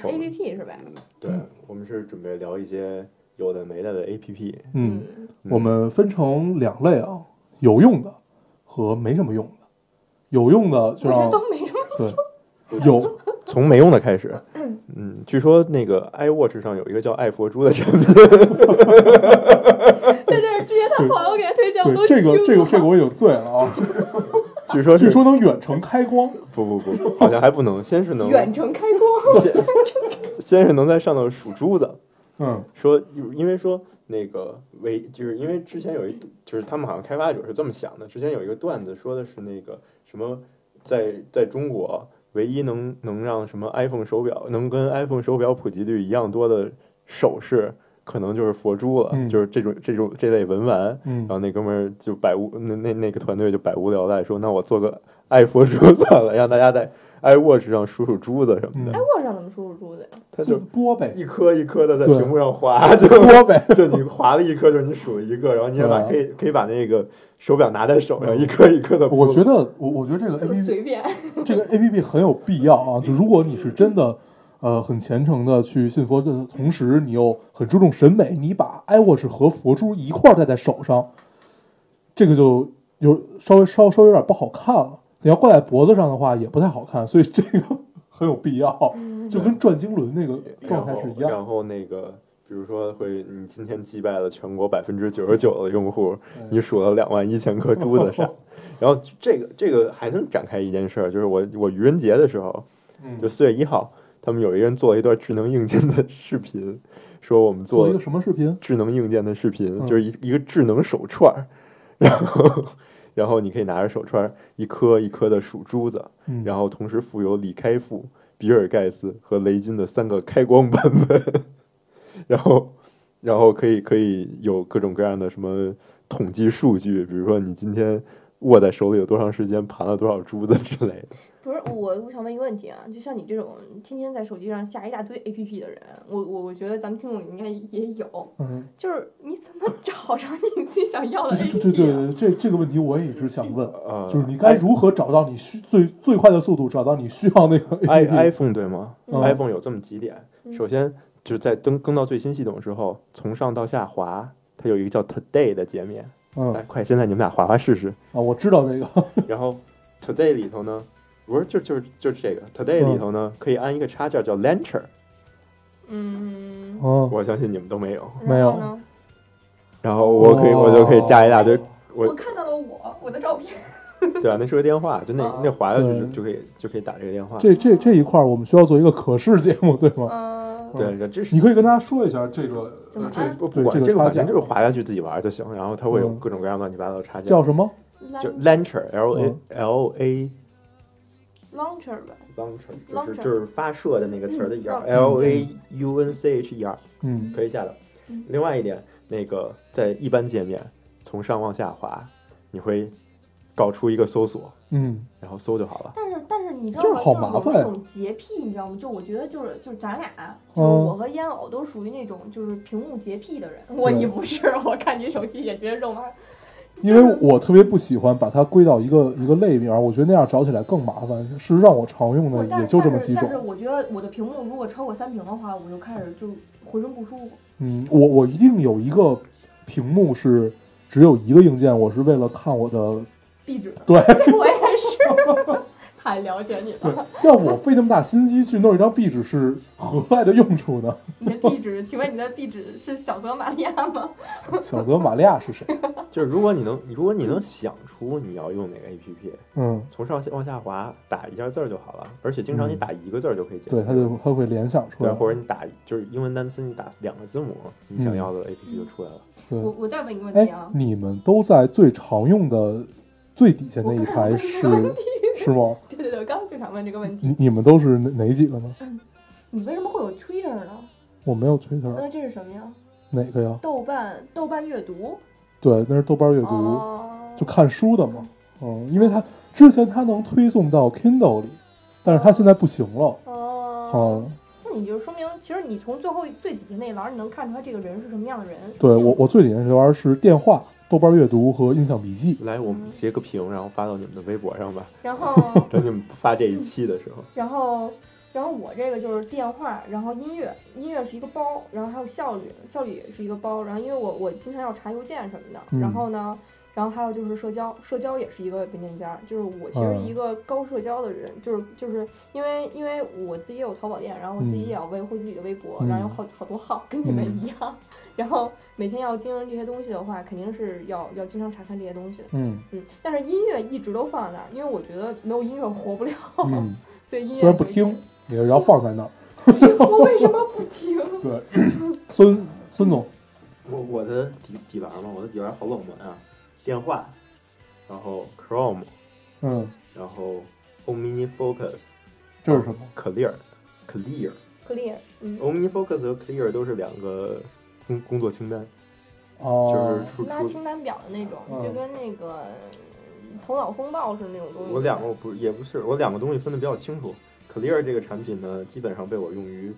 A P P 是吧？对，我们是准备聊一些有的没的的 A P P。嗯，我们分成两类啊，有用的和没什么用的。有用的就让都没什么。对 有从没用的开始。嗯，据说那个 iWatch 上有一个叫爱佛珠的产品。对对，之前他朋友给他推荐，我都对这个这个这个我有罪了啊！据说据说能远程开光。不不不，好像还不能，先是能远程开光，先先是能在上头数珠子，嗯说因为说那个唯就是因为之前有一就是他们好像开发者是这么想的，之前有一个段子说的是那个什么在在中国唯一能能让什么 iPhone 手表能跟 iPhone 手表普及率一样多的首饰，可能就是佛珠了，嗯就是这种这种这类文玩。嗯然后那哥们儿就百无那那那个团队就百无聊赖说，那我做个爱佛珠算了，让大家在 iWatch 上数数珠子什么的。iWatch 上怎么数数珠子呀？他就就是拨呗，一颗一颗的在屏幕上划，就拨呗。就你划了一颗，就是你数了一个，然后你也把可以可以把那个手表拿在手上，一颗一颗的。我觉得，我我觉得这个 A 么 P P 随便，这个 A P P 很有必要啊！就如果你是真的，呃，很虔诚的去信佛的同时，你又很注重审美，你把 iWatch 和佛珠一块儿戴在手上，这个就有稍微稍稍微有点不好看了。你要挂在脖子上的话，也不太好看，所以这个 很有必要，就跟转经轮那个状态是一样。然后那个，比如说会，你今天击败了全国百分之九十九的用户，你数了两万一千颗珠子上。然后这个这个还能展开一件事儿，就是我我愚人节的时候，嗯就四月一号，他们有一个人做了一段智能硬件的视频，说我们做做一个什么视频？智能硬件的视频，嗯。就是一一个智能手串儿，然后 然后你可以拿着手串儿一颗一颗的数珠子，嗯，然后同时附有李开复、比尔盖茨和雷军的三个开光版本，然后然后可以可以有各种各样的什么统计数据，比如说你今天握在手里有多长时间，盘了多少珠子之类的。不是我，我想问一个问题啊，就像你这种天天在手机上下一大堆 A P P 的人，我我我觉得咱们听众里应该也有，嗯，就是你怎么找着你自己想要的 A 对 P 对对这这个问题我也一直想问，呃，就是你该如何找到你需最最快的速度找到你需要那个 i APP iPhone 对吗、嗯。i p h o n e 有这么几点，嗯。首先就是在登更到最新系统之后，从上到下滑，它有一个叫 Today 的界面。嗯。来，快，现在你们俩划划试试。啊，我知道那个，然后 Today 里头呢，不是就就是就是这个。Today 里头呢，可以安一个插件叫 Launcher，嗯，哦，我相信你们都没有。没有然后呢？然后我可以我就可以加一大堆，我我看到了我我的照片，对吧？那是个电话，就那哦那滑下去就就可以就可以打这个电话。这这这一块儿我们需要做一个可视节目，对吗？嗯，对，这是你可以跟大家说一下这个呃这不不管这个反正就是滑下去自己玩就行，然后它会有嗯各种各样乱七八糟的插件。叫什么？就 Launcher L A 嗯 L A launcher 吧，Launcher 就是就是发射的那个词儿的一嗯 L A U N C H E R 嗯可以下的嗯。另外一点，那个在一般界面从上往下滑，你会搞出一个搜索，嗯，然后搜就好了。但是但是你知道吗？就是有麻烦呀那种洁癖，你知道吗？就我觉得就是就是咱俩，嗯就是我和烟偶都属于那种就是屏幕洁癖的人。我你不是，我看你手机也觉得肉麻。因为我特别不喜欢把它归到一个一个类别，我觉得那样找起来更麻烦。事实上，我常用的也就这么几但是但是。我觉得我的屏幕如果超过三屏的话，我就开始就浑身不舒服。嗯，我我一定有一个屏幕是只有一个硬件，我是为了看我的。壁纸，对 我也是，太了解你对了。，要我费那么大心机去弄一张壁纸是何来的用处呢？你的壁纸，请问你的壁纸是小泽玛利亚吗？小泽玛利亚是谁？就是如果你能，如果你能想出你要用哪个 A P P，嗯，从上往下滑打一下字儿就好了。而且经常你嗯打一个字儿就可以解决。对，它就它会联想出对，来。或者你打就是英文单词，你打两个字母，你想嗯要的 A P P 就出来了。对我，我再问一个问题哎啊，，你们都在最常用的最底下那一排是是吗？对对对，我刚刚就想问这个问题你，你们都是哪哪几个呢？你为什么会有 Twitter 呢？我没有 Twitter，那这是什么呀？哪个呀？豆瓣豆瓣阅读，对，那是豆瓣阅读，哦，就看书的嘛。嗯，因为它之前它能推送到 Kindle 里，但是它现在不行了。哦，嗯，那你就说明，其实你从最后最底下那栏，你能看出来这个人是什么样的人。对我我最底下这栏儿是电话、豆瓣阅读和印象笔记。来，我们截个屏，然后发到你们的微博上吧。然后，等你们发这一期的时候，然后，然后我这个就是电话，然后音乐，音乐是一个包，然后还有效率，效率也是一个包。然后因为我我经常要查邮件什么的，嗯然后呢，然后还有就是社交，社交也是一个文件夹。就是我其实嗯一个高社交的人，就是就是因为因为我自己也有淘宝店，然后我自己嗯也要维护自己的微博，嗯然后有好好多号跟你们嗯一样，然后每天要经营这些东西的话，肯定是要要经常查看这些东西的。嗯嗯，但是音乐一直都放在那儿，因为我觉得没有音乐活不了，嗯，所以音乐虽然不听，也是要放在那儿。我为什么不 听？对，孙孙总，我我的底底栏嘛，我的底栏好冷门啊，电话，然后 Chrome，嗯，然后 Omni Focus，这是什么？Clear，Clear。clear，嗯，Omni Focus 和 Clear 都是两个工工作清单，哦，就是。拉清单表的那种，嗯就跟那个头脑风暴似的那种东西。我两个我不也不是，我两个东西分的比较清楚。Clear 这个产品呢，基本上被我用于。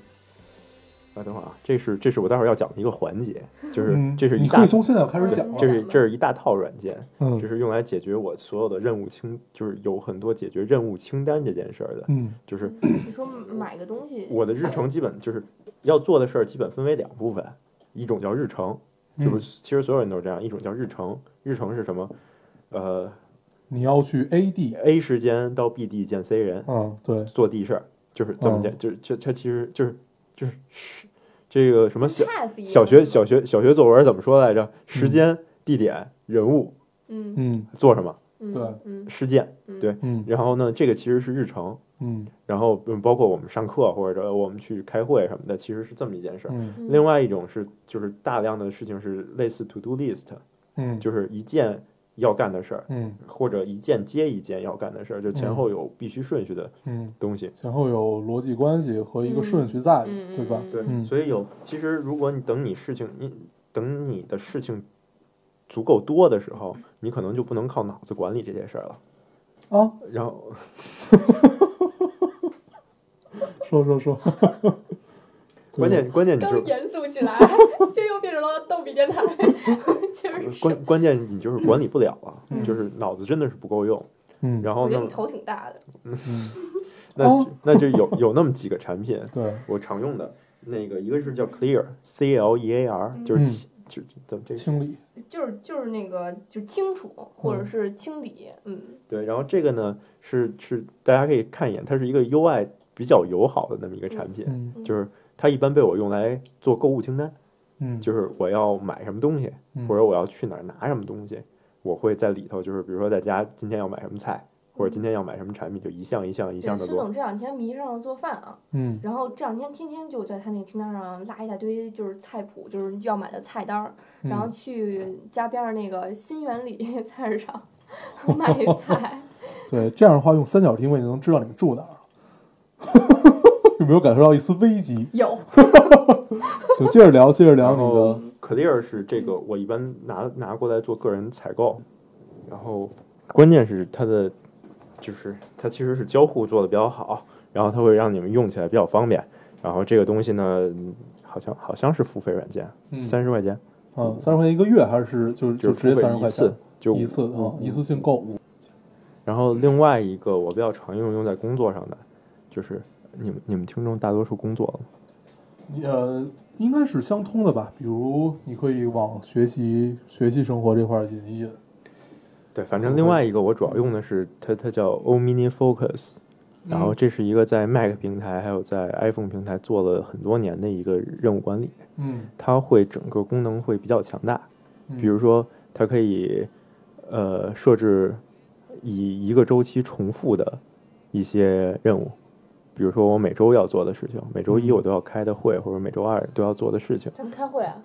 啊，等会儿啊，这是这是我待会儿要讲的一个环节，就是嗯这是一大你可以从现在开始讲。这是这是一大套软件，嗯这是用来解决我所有的任务清，就是有很多解决任务清单这件事儿的。嗯就是你说买个东西，我的日程基本就是要做的事儿，基本分为两部分，一种叫日程，嗯就是其实所有人都是这样，一种叫日程，日程是什么？呃你要去 A 地，A 时间到 B 地见 C 人，嗯，对，做 D 事儿，就是这么嗯见，就是这它其实就是就是是这个什么小小学小学小学作文怎么说来着？时间、地点、人物嗯。嗯。做什么？嗯对。嗯。事件，嗯。对。嗯。然后呢，这个其实是日程，嗯。然后嗯包括我们上课或者我们去开会什么的，其实是这么一件事儿。另外一种是就是大量的事情是类似 to do list，嗯，就是一件要干的事儿，嗯。或者一件接一件要干的事儿，就前后有必须顺序的嗯，东西。前后有逻辑关系和一个嗯。顺序在，嗯对吧？对，嗯。所以有其实如果你等你事情你等你的事情足够多的时候，你可能就不能靠脑子管理这些事儿了。啊，然后。说说说，关键关键你就刚严肃起来，这又变成了逗比电台，其实是关关键你就是管理不了啊，嗯。就是脑子真的是不够用。嗯，然后呢头挺大的，嗯，那哦那就有有那么几个产品，对，我常用的那个一个是叫 Clear，C L E A R，就是就怎么这个清理，就是就是那个就清楚或者嗯是清理，嗯。对，然后这个呢是是大家可以看一眼，它是一个 UI 比较友好的那么一个产品，嗯就是它一般被我用来做购物清单，嗯，就是我要买什么东西，嗯或者我要去哪儿拿什么东西，我会在里头，就是比如说在家今天要买什么菜，或者今天要买什么产品，就一项一项一，项的做孙总。这两天迷上了做饭啊，嗯然后这两天天天就在他那个清单上拉一大堆就是菜谱，就是要买的菜单儿，然后嗯去家边上那个新源里菜市场 买菜。对，这样的话用三角定位就能知道你们住哪儿。有没有感受到一丝危机？有，就，接着聊，接着聊然后你的，Clear 是这个我一般拿拿过来做个人采购，然后关键是它的就是它其实是交互做的比较好，然后它会让你们用起来比较方便。然后这个东西呢，嗯好像好像是付费软件，嗯三十块钱，嗯，三十块钱一个月，还是就就直接三十块钱一次，就一次五啊，一次性购物。然后另外一个我比较常用用在工作上的，就是你们你们听众大多数工作了吗呃，应该是相通的吧？比如你可以往学习、学习生活这块引一引。对，反正另外一个我主要用的是它，它叫 O Mini Focus，然后这是一个在 Mac 平台还有在 iPhone 平台做了很多年的一个任务管理，嗯，它会整个功能会比较强大，嗯比如说它可以呃设置以一个周期重复的一些任务，比如说我每周要做的事情，每周一嗯。我都要开的会，或者每周二都要做的事情，咱们开会啊，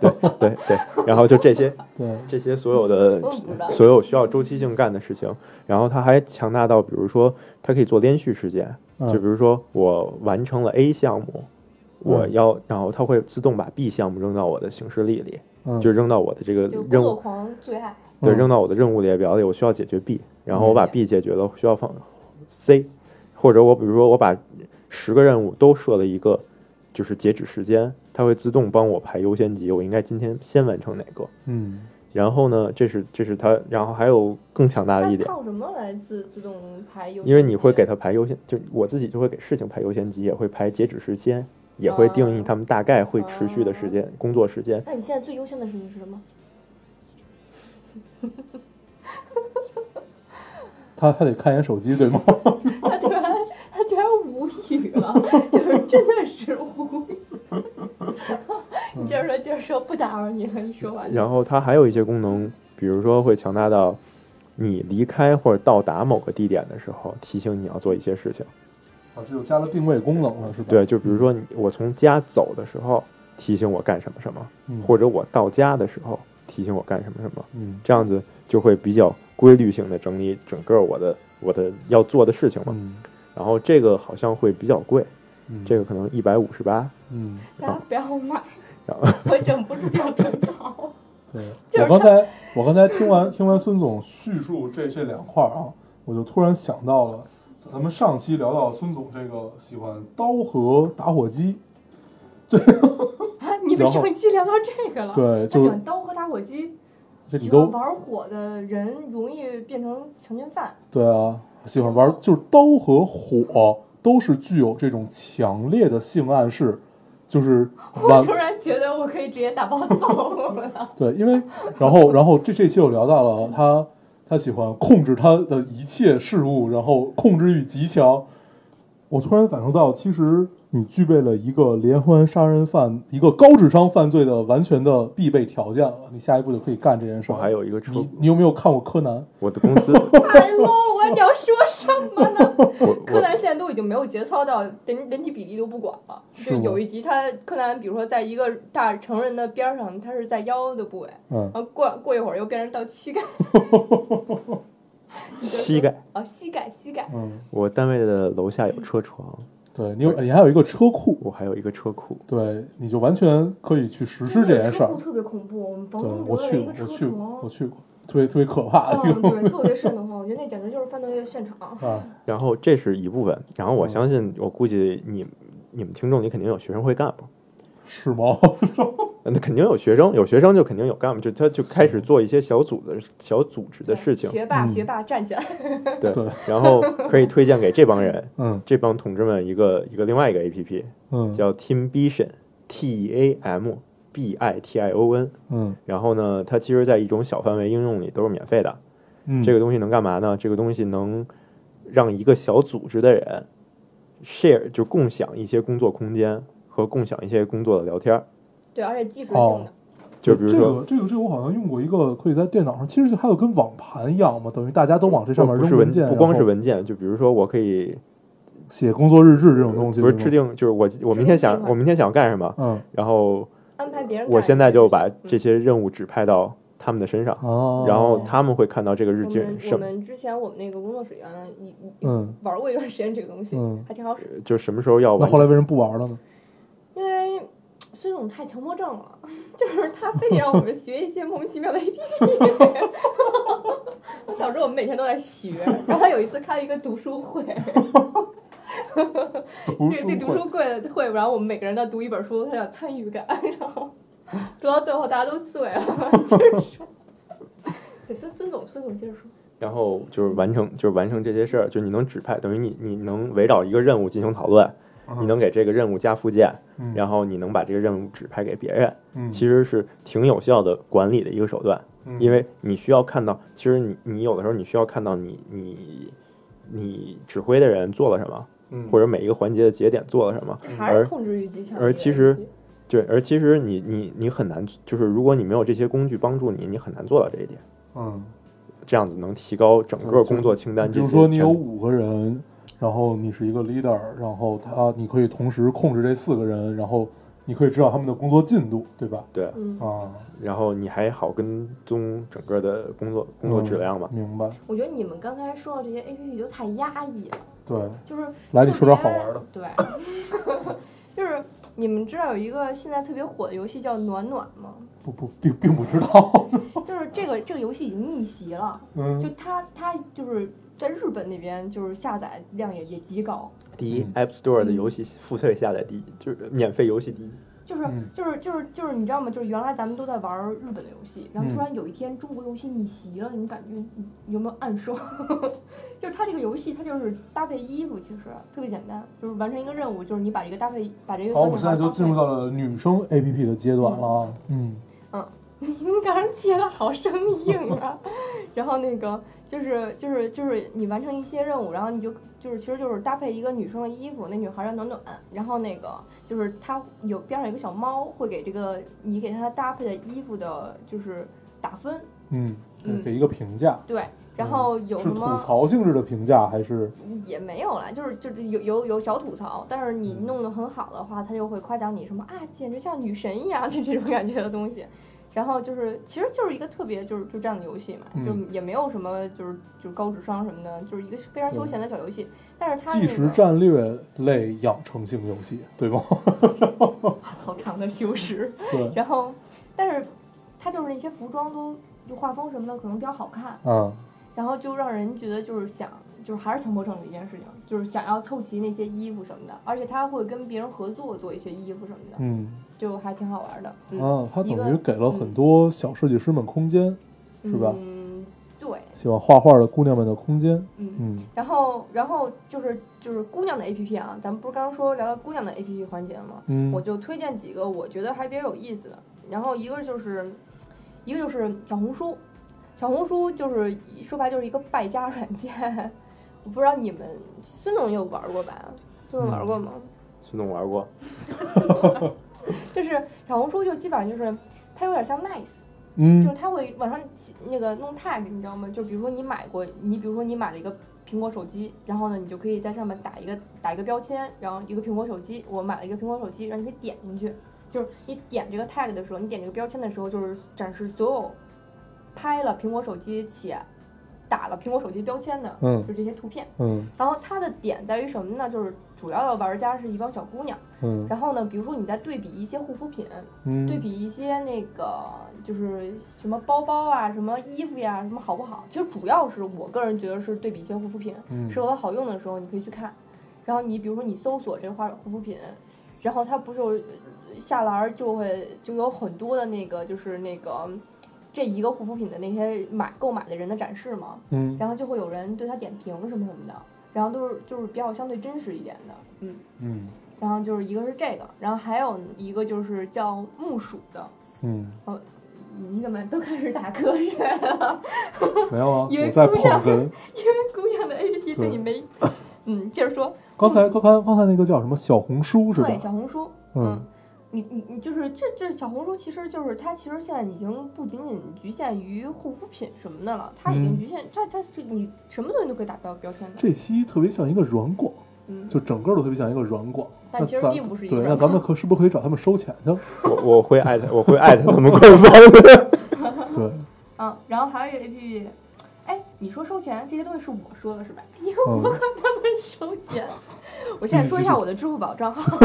对对对，然后就这些对，这些所有的？所有需要周期性干的事情，然后它还强大到，比如说它可以做连续事件，嗯。就比如说我完成了 A 项目，我嗯要，然后它会自动把 B 项目扔到我的行事历里，嗯，就扔到我的这个任务，狂最爱。对，嗯。扔到我的任务列表里，我需要解决 B，然后我把嗯。B 解决了，需要放 C，或者我比如说我把十个任务都设了一个就是截止时间，它会自动帮我排优先级，我应该今天先完成哪个。嗯然后呢，这是这是它，然后还有更强大的一点，靠什么来自自动排优先？因为你会给它排优先，就我自己就会给事情排优先级，也会排截止时间，也会定义他们大概会持续的时间、工作时间。那你现在最优先的事情是什么？他还得看一眼手机，对吗？他居然他居然无语了，就是真的是无语。你接着说，接着说，不打扰你了，你说完。然后它还有一些功能，比如说会强大到你离开或者到达某个地点的时候，提醒你要做一些事情。啊，这就加了定位功能了，是吧？对，就比如说你我从家走的时候，提醒我干什么什么，嗯，或者我到家的时候提醒我干什么什么，嗯这样子就会比较规律性的整理整个我的我的要做的事情嘛。嗯然后这个好像会比较贵，嗯，这个可能一百五十八。嗯，大家不要买，然 后我忍不住要吐槽。对，就是我刚才我刚才听完 听完孙总叙述这这两块儿啊，我就突然想到了，咱们上期聊到孙总这个喜欢刀和打火机，啊，你们然后上期聊到这个了？对，就是欢刀和打火机，这你都喜欢玩火的人容易变成强奸犯。对啊，喜欢玩就是刀和火都是具有这种强烈的性暗示，就是 我突然觉得我可以直接打包走了。对，因为然后然后这这期我聊到了他他喜欢控制他的一切事物，然后控制欲极强。我突然感受到，其实你具备了一个连环杀人犯、一个高智商犯罪的完全的必备条件了。你下一步就可以干这件事还有一个车你，你有没有看过柯南？我的公司，Hello，我你要说什么呢？柯南现在都已经没有节操到人人体比例都不管了。就有一集他柯南，比如说在一个大成人的边儿上，他是在腰的部位，嗯然后过过一会儿又变成到膝盖。你膝盖，哦，膝盖膝盖。嗯，我单位的楼下有车床，对你有你还有一个车库，我还有一个车库。对，你就完全可以去实施这件事儿车库。特别恐怖，我们房对东我去过，留了一个车我去过，我。去过，特别特别可怕嗯，对，特别瘆得慌。我觉得那简直就是犯罪现场。啊。然后这是一部分，然后我嗯相信，我估计你你们听众里肯定有学生会干部，是吗？呃 那肯定有学生，有学生就肯定有干部，就他就开始做一些小组的小组织的事情，学霸嗯学霸站起来。对对，然后可以推荐给这帮人，嗯这帮同志们一个一个另外一个 A P P 嗯叫 Teambition，T E A M B I T I O N，嗯然后呢，它其实在一种小范围应用里都是免费的。嗯，这个东西能干嘛呢？这个东西能让一个小组织的人 share 就共享一些工作空间和共享一些工作的聊天儿。对，而且技术性哦的。这就比如说，个这个这个我好像用过一个可以在电脑上，其实就还有跟网盘一样嘛，等于大家都往这上面不是文，件，不光是文件，就比如说我可以写工作日志这种东西，不是制定，就是我我明天想我明天想干什么，嗯然后安排别人。我现在就把这嗯些任务指派到他们的身上，哦，然后他们会看到这个日我们我记什么们之前我们那个工作室原来一嗯玩过一段时间这个东西，嗯还挺好使。就什么时候要完那后来为什么不玩了呢？孙总太强迫症了，就是他非得让我们学一些莫名其妙的 APP，导致我们每天都在学。然后他有一次开了一个读书会，读书这这读书会的会，然后我们每个人在读一本书，他有参与感，然后读到最后大家都醉了。接着说，对孙孙总，孙总接着说。然后就是完成，就是完成这些事儿，就你能指派，等于你你能围绕一个任务进行讨论，你能给这个任务加附件，嗯然后你能把这个任务指派给别人，嗯其实是挺有效的管理的一个手段，嗯因为你需要看到，其实你你有的时候你需要看到你你你指挥的人做了什么，嗯或者每一个环节的节点做了什么，还是控制欲极强而其实对，而其实你你你很难，就是如果你没有这些工具帮助你，你很难做到这一点。嗯，这样子能提高整个工作清单比如。说你有五个人，然后你是一个 leader，然后他你可以同时控制这四个人，然后你可以知道他们的工作进度，对吧？对，嗯，啊，然后你还好跟踪整个的工作工作质量吧。嗯明白？我觉得你们刚才说的这些 A P P 都太压抑了，对，就是来你说点好玩的。对，就是你们知道有一个现在特别火的游戏叫暖暖吗？不不，并并不知道。就是这个这个游戏已经逆袭了，嗯就它它就是在日本那边就是下载量也也极高，第一嗯，App Store 的游戏付费下载第一，就是免费游戏第一。就是嗯就是就是就是你知道吗？就是原来咱们都在玩日本的游戏，然后突嗯然有一天中国游戏逆袭了，你们感觉你有没有暗爽？就是它这个游戏它就是搭配衣服，其实特别简单，就是完成一个任务，就是你把这个搭配把这个好，我们现在就进入到了女生 A P P 的阶段了啊。嗯 您刚刚切的好生硬啊！然后那个就是就是就是你完成一些任务，然后你就就是其实就是搭配一个女生的衣服，那女孩叫暖暖，然后那个就是她有边上有一个小猫，会给这个你给她搭配的衣服的，就是打分，嗯，嗯给一个评价，对，然后有什么槽性质的评价还是也没有啦，就是就是有有有小吐槽，但是你弄得很好的话，他就会夸奖你什么啊，简直像女神一样，就这种感觉的东西。然后就是，其实就是一个特别就是就这样的游戏嘛，嗯就也没有什么就是就是高智商什么的，就是一个非常休闲的小游戏。但是它那即时个战略类养成性游戏，对吗？好长的修饰，对，然后但是它就是那些服装都就画风什么的可能比较好看，嗯然后就让人觉得就是想，就是还是强迫症的一件事情，就是想要凑齐那些衣服什么的，而且他会跟别人合作做一些衣服什么的，嗯就还挺好玩的。嗯，啊，它等于给了很多小设计师们空间，是吧嗯，对，喜欢画画的姑娘们的空间。嗯。嗯然后，然后就是就是姑娘的 A P P 啊，咱们不是刚刚说聊到姑娘的 A P P 环节了吗？嗯我就推荐几个我觉得还比较有意思的。然后一个就是，一个就是小红书，小红书就是说白就是一个败家软件。我不知道你们孙总有玩过吧？孙总玩过吗？孙总玩过，就是小红书就基本上就是它有点像 Nice，嗯。就是它会往上起那个弄 tag，你知道吗？就比如说你买过，你比如说你买了一个苹果手机，然后呢，你就可以在上面打一个打一个标签，然后一个苹果手机，我买了一个苹果手机，然后你可以点进去，就是你点这个 tag 的时候，你点这个标签的时候，就是展示所有拍了苹果手机且打了苹果手机标签的，嗯就这些图片。嗯然后它的点在于什么呢？就是主要的玩家是一帮小姑娘，嗯然后呢，比如说你在对比一些护肤品，嗯，对比一些那个就是什么包包啊、什么衣服呀、什么好不好？其实主要是我个人觉得是对比一些护肤品，嗯是否好用的时候，你可以去看。然后你比如说你搜索这个化护肤品，然后它不是有呃下栏儿就会就有很多的那个就是那个这一个护肤品的那些买购买的人的展示嘛，嗯。然后就会有人对他点评什么什么的，然后都是就是比较相对真实一点的，嗯。嗯。然后就是一个是这个，然后还有一个就是叫木薯的，嗯，哦你怎么都开始打瞌睡了？没有啊，因为姑娘。因为姑娘的 APP 对。你没，嗯，接着说，刚才刚才刚才那个叫什么小红书是吧？对？小红书，嗯你你你就是这这小红书，其实就是它其实现在已经不仅仅局限于护肤品什么的了，它已经嗯局限它它这你什么东西都可以打标标签的，这期特别像一个软广，嗯，就整个都特别像一个软广。但其实并不是一个对那咱们可是不是可以找他们收钱去？我我会艾特，我会艾特他们 官方的。对，嗯，然后还有一个 APP。哎，你说收钱这些东西是我说的是吧？因为嗯我管他们收钱。我现在说一下我的支付宝账号，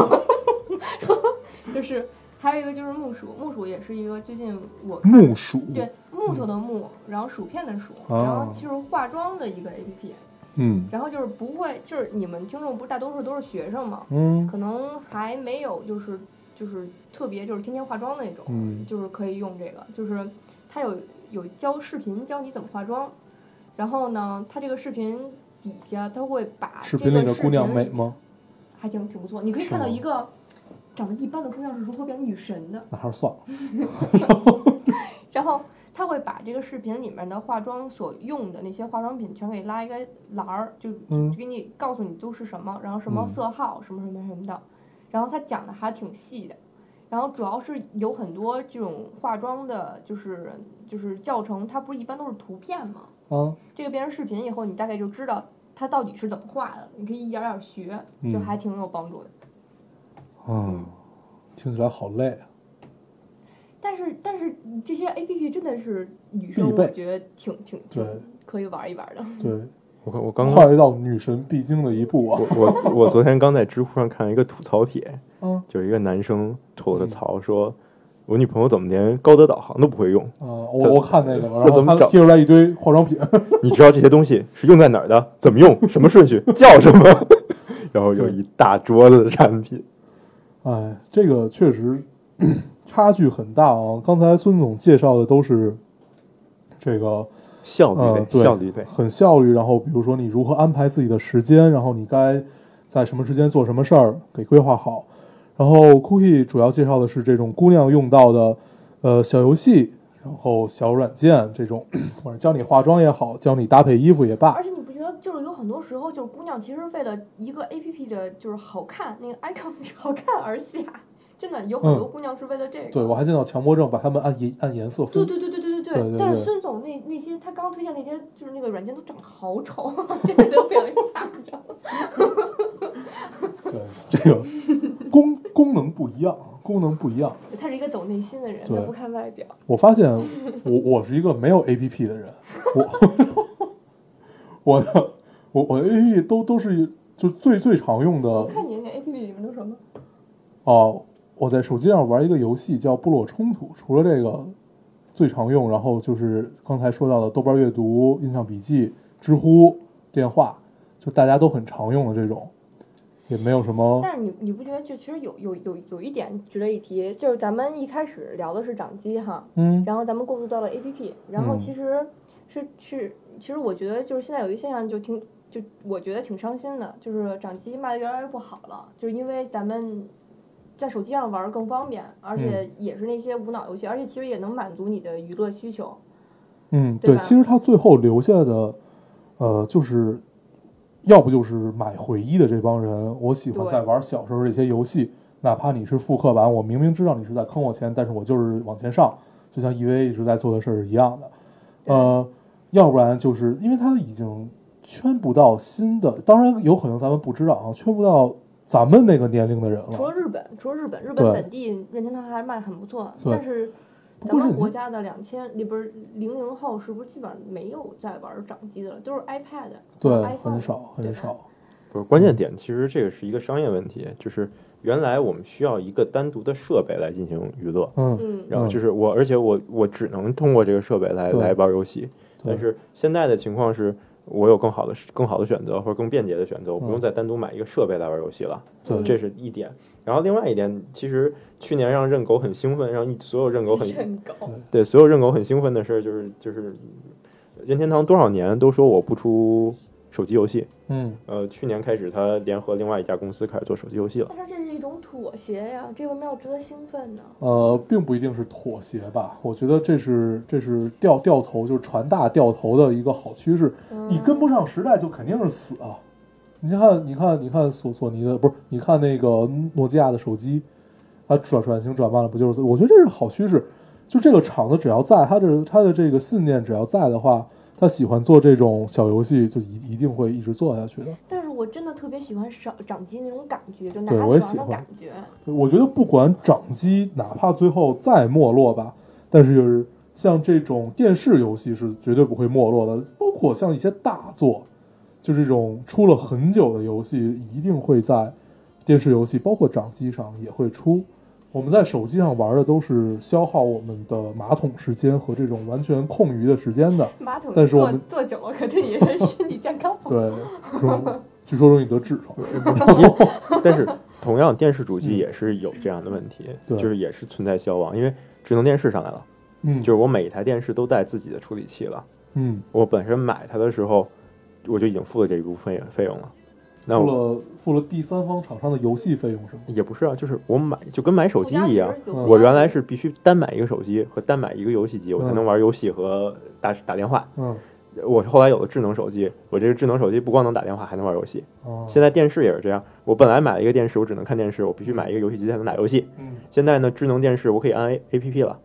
就是还有一个就是木薯，木薯也是一个最近我看木薯。对木头的木，然后薯片的薯，哦然后就是化妆的一个 APP，嗯然后就是不会，就是你们听众不是大多数都是学生嘛，嗯可能还没有就是就是特别就是天天化妆的那种，嗯就是可以用这个，就是它有有教视频教你怎么化妆，然后呢，它这个视频底下它会把视这个视频里的姑娘美吗？还挺挺不错，你可以看到一个长得一般的姑娘是如何变女神的，那还是算了。然后他会把这个视频里面的化妆所用的那些化妆品全给拉一个栏儿，就就给你告诉你都是什么，然后什么嗯色号，什么什么什么的。然后他讲的还挺细的，然后主要是有很多这种化妆的，就是就是教程，它不是一般都是图片吗？啊，这个变成视频以后，你大概就知道它到底是怎么画的，你可以一点点学，就嗯还挺有帮助的。嗯，听起来好累啊。但是但是这些 A P P 真的是女生，必备我觉得挺挺挺对可以玩一玩的。对，我我刚刚跨越到女神必经的一步啊。我我我昨天刚在知乎上看了一个吐槽帖，嗯就有一个男生吐了个槽说，我女朋友怎么连高德导航都不会用？啊，我我看那个了，然后这怎么找他贴出来一堆化妆品。你知道这些东西是用在哪儿的？怎么用？什么顺序？叫什么？然后有一大桌子的产品。哎，这个确实 差距很大啊。刚才孙总介绍的都是这个效率，呃对效率对。很效率，然后比如说你如何安排自己的时间，然后你该在什么时间做什么事儿，给规划好。然后 Cookie 主要介绍的是这种姑娘用到的呃小游戏，然后小软件这种，或者教你化妆也好，教你搭配衣服也罢。而，且你不觉得就是有很多时候，就是姑娘其实为了一个 A P P 的就是好看，那个 icon 好看而下，真的有很多姑娘是为了这个。对我还见到强迫症把他们按颜按颜色分，对对对对对对对但是孙总那那些他刚推荐那些就是那个软件都长得好丑，这个都被我吓着。对这个功功能不一样，功能不一样。他是一个走内心的人，对他不看外表。我发现我我是一个没有 A P P 的人，我我的我我的 A P P 都都是就最最常用的看你那 A P P 里面都什么？哦，我在手机上玩一个游戏叫《部落冲突》，除了这个最常用，然后就是刚才说到的豆瓣阅读、印象笔记、知乎、电话，就大家都很常用的这种，也没有什么但是你你不觉得就其实有有有有一点值得一提，就是咱们一开始聊的是掌机哈，嗯。然后咱们过渡到了 A P P，然后嗯。其实是是其实我觉得就是现在有一个现象就挺就我觉得挺伤心的，就是掌机卖的越来越不好了，就是因为咱们在手机上玩更方便，而且嗯也是那些无脑游戏，而且其实也能满足你的娱乐需求。嗯，对，对其实他最后留下的，呃，就是要不就是买回忆的这帮人，我喜欢在玩小时候这些游戏，哪怕你是复刻版，我明明知道你是在坑我钱，但是我就是往前上，就像 EVA 一直在做的事儿是一样的。呃，要不然就是因为它已经圈不到新的，当然有可能咱们不知道啊，圈不到咱们那个年龄的人了。除了日本，除了日本，日本本地任天堂还卖得很不错，但是咱们国家的两千，里不是零零后，是不是基本上没有在玩掌机的了，都是 iPad，对，iPhone，很少很少。不是关键点，其实这个是一个商业问题，就是原来我们需要一个单独的设备来进行娱乐，嗯，嗯，然后就是我，而且我我只能通过这个设备来来玩游戏。但是现在的情况是，我有更好的更好的选择，或者更便捷的选择，我不用嗯再单独买一个设备来玩游戏了。对这是一点。然后另外一点，其实去年让认狗很兴奋，让一所有认狗很认狗，对所有认狗很兴奋的事儿，就是就是任天堂多少年都说我不出手机游戏，嗯，呃，去年开始他联合另外一家公司开始做手机游戏了。但是这是一种妥协呀，这为什么要值得兴奋呢？呃，并不一定是妥协吧，我觉得这是这是掉掉头，就是船大掉头的一个好趋势。你跟不上时代，就肯定是死啊！你看，你看，你看索索尼的不是？你看那个诺基亚的手机，它转转型转慢了，不就是？我觉得这是好趋势。就这个厂子只要在，它的它的这个信念只要在的话，他喜欢做这种小游戏，就一一定会一直做下去的。但是我真的特别喜欢掌掌机那种感觉，就拿对在手上的我也喜欢感觉。我觉得不管掌机哪怕最后再没落吧，但是就是像这种电视游戏是绝对不会没落的，包括像一些大作，就这种出了很久的游戏，一定会在电视游戏包括掌机上也会出。我们在手机上玩的都是消耗我们的马桶时间和这种完全空余的时间的，马桶但是我们坐久了，可对你的身体健康不好。对，容据说容易得痔疮。但是同样，电视主机也是有这样的问题，就是也是存在消亡，因为智能电视上来了，嗯，就是我每一台电视都带自己的处理器了。嗯，我本身买它的时候，我就已经付了这一部分费用了。那付了付了第三方厂商的游戏费用是吗？也不是啊，就是我买就跟买手机一样，嗯我原来是必须单买一个手机和单买一个游戏机，我才嗯能玩游戏和打打电话。嗯，我后来有了智能手机，我这个智能手机不光能打电话，还能玩游戏。哦，现在电视也是这样，我本来买了一个电视，我只能看电视，我必须买一个游戏机才能打游戏。嗯现在呢，智能电视我可以安 A A P P 了，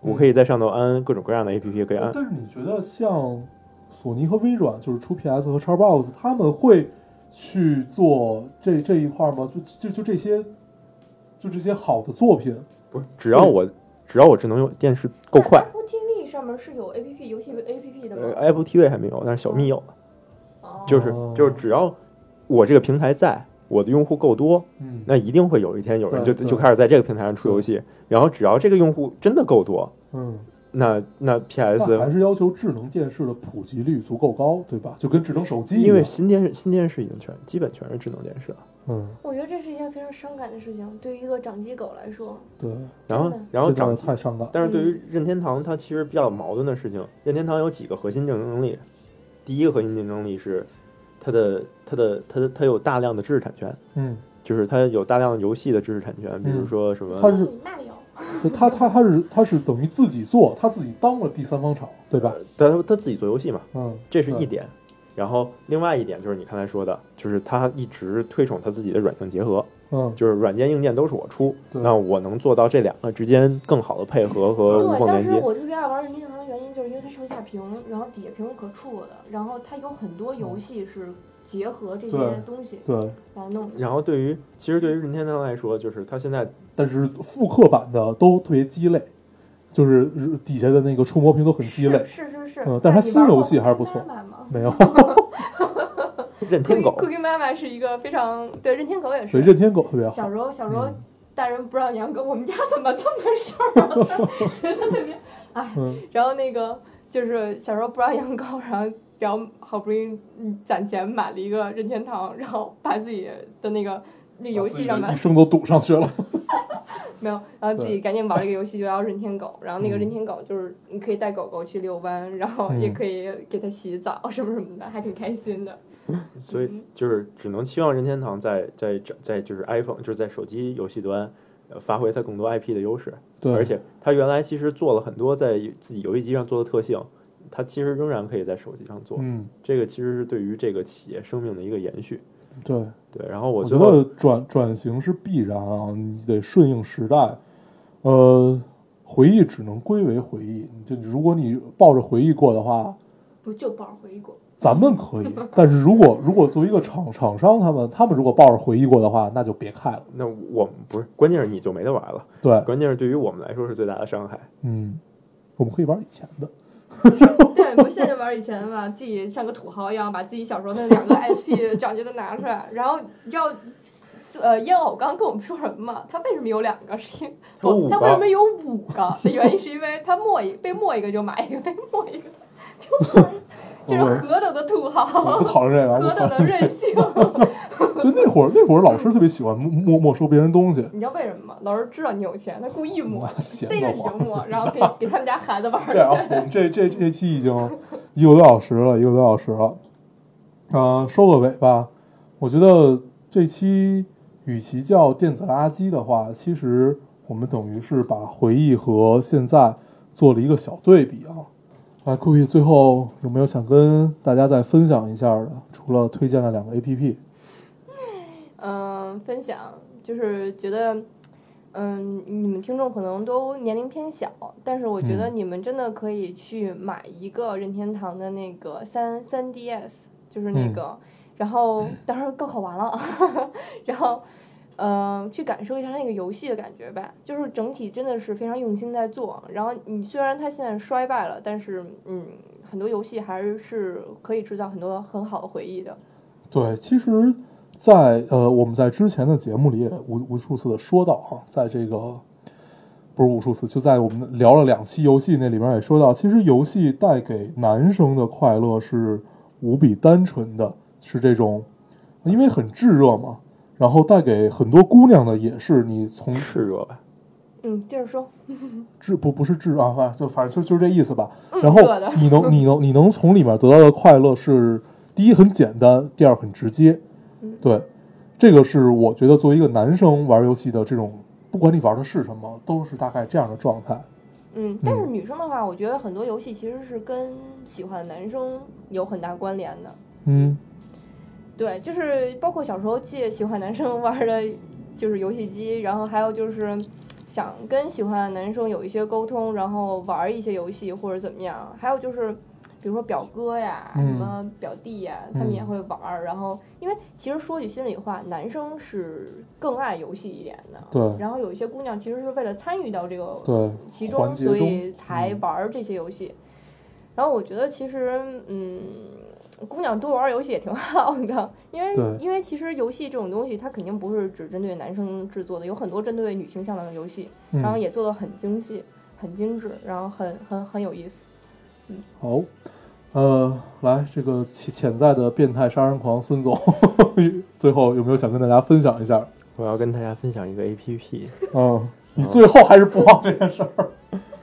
我可以在上头安各种各样的 A P P，可以安。但是你觉得像索尼和微软，就是出 PS 和 Xbox，他们会去做这这一块吗？就就就这些，就这些好的作品，不是，只要我只要我智能用电视够快，Apple TV 上面是有 A P P 游戏 A P P 的呃吗？，Apple TV 还没有，但是小米有了。哦就是哦就是只要我这个平台在，我的用户够多，嗯，那一定会有一天有人就就开始在这个平台上出游戏。然后只要这个用户真的够多，嗯，那那那 PS 还是要求智能电视的普及率足够高，对吧？就跟智能手机一样，因为新电视新电视已经全基本全是智能电视了。嗯，我觉得这是一件非常伤感的事情，对于一个掌机狗来说。对，然后然后这让人掌机太伤感，但是对于任天堂，它其实比较矛盾的事情。任天堂有几个核心竞争力，第一个核心竞争力是它的它的它的它有大量的知识产权，嗯，就是它有大量的游戏的知识产权，比如嗯说什么他他他是他是等于自己做，他自己当了第三方厂，对吧？但他他自己做游戏嘛，嗯，这是一点。然后另外一点就是你刚才说的，就是他一直推崇他自己的软硬结合，嗯，就是软件硬件都是我出，那我能做到这两个之间更好的配合和无，缝连接。当时我特别爱玩任天堂的原因，就是因为它上下屏，然后底下屏是可触的，然后它有很多游戏是结合这些东西对。来弄。然后对于其实对于任天堂来说，就是它现在但是复刻版的都特别鸡肋，就是底下的那个触摸屏都很鸡肋。是是是是，嗯但是它新游戏还是不错没有，任天狗 Cookie Cookie Mama 是一个非常对任天狗也是。对任天狗特别好小。时候小时候嗯大人不让养狗，我们家怎么这么事儿啊？觉得特别哎。嗯，然后那个就是小时候不让养狗，然后然后好不容易嗯攒钱买了一个任天堂，然后把自己的那个那游戏上面一生都赌上去了。没有，然后自己赶紧玩了一个游戏，就要任天狗。然后那个嗯任天狗就是你可以带狗狗去遛弯，然后也嗯可以给它洗澡什么什么的，还挺开心的。所以就是只能期望任天堂在在在就是 iPhone 就是在手机游戏端。呃发挥它更多 IP 的优势，对，而且它原来其实做了很多在自己游戏机上做的特性，它其实仍然可以在手机上做。嗯，这个其实是对于这个企业生命的一个延续。对，对，然后我我觉得转转型是必然啊，你得顺应时代。呃，回忆只能归为回忆。就如果你抱着回忆过的话，不就抱着回忆过？咱们可以。但是如果如果作为一个厂厂商，他们他们如果抱着回忆过的话，那就别开了。那我们不是，关键是你就没得玩了，对，关键是对于我们来说是最大的伤害。嗯，我们可以玩以前的。对，不现在就玩以前吧，自己像个土豪一样，把自己小时候那两个 SP 掌机都拿出来。然后你知道，呃，烟偶刚跟我们说什么嘛？他为什么有两个？是因他为什么有五个？的原因是因为他摸一被摸一个就买一个，被摸一个就买。这是何等的土我豪不，讨论这个，何等 的任性！就那会儿那会儿老师特别喜欢没没收别人东西，你知道为什么吗？老师知道你有钱，他故意摸，闲逮着。你就摸，然后给 给他们家孩子玩去这样啊，我们这这这期已经一个多小时了，一个多小时了。呃，收个尾吧。我觉得这期与其叫电子垃圾的话，其实我们等于是把回忆和现在做了一个小对比啊。来，酷比最后有没有想跟大家再分享一下的？除了推荐了两个 APP，嗯，分享就是觉得，嗯，你们听众可能都年龄偏小，但是我觉得嗯你们真的可以去买一个任天堂的那个三三 DS，就是那嗯个，然后当然高考完了，然后。嗯，去感受一下那个游戏的感觉吧，就是整体真的是非常用心在做。然后你虽然它现在衰败了，但是嗯，很多游戏还是可以制造很多很好的回忆的。对，其实在，呃我们在之前的节目里也无无数次的说到啊，在这个不是无数次，就在我们聊了两期游戏那里面也说到，其实游戏带给男生的快乐是无比单纯的，是这种，因为很炙热嘛，然后带给很多姑娘的也是你从炽热吧，嗯，接着说。炙不不是炙啊，反正就反正就就是这意思吧。嗯然后你能你能你能从里面得到的快乐是，第一很简单，第二很直接。嗯对，这个是我觉得作为一个男生玩游戏的这种，不管你玩的是什么，都是大概这样的状态。嗯，但是女生的话，我觉得很多游戏其实是跟喜欢的男生有很大关联的。嗯对，就是包括小时候借喜欢男生玩的，就是游戏机，然后还有就是想跟喜欢的男生有一些沟通，然后玩一些游戏或者怎么样。还有就是，比如说表哥呀、嗯什么表弟呀，他们也嗯会玩儿。然后，因为其实说句心里话，男生是更爱游戏一点的。对然后有一些姑娘其实是为了参与到这个，其中，所以才嗯玩儿这些游戏。然后我觉得其实，嗯，姑娘多玩儿游戏也挺好的，因为因为其实游戏这种东西，它肯定不是只针对男生制作的，有很多针对女性向的游戏，然后嗯，也做的很精细、很精致，然后很很很有意思。嗯好。呃，来，这个潜潜在的变态杀人狂孙总，最后有没有想跟大家分享一下？我要跟大家分享一个 A P P，嗯，你最后还是不忘这件事儿，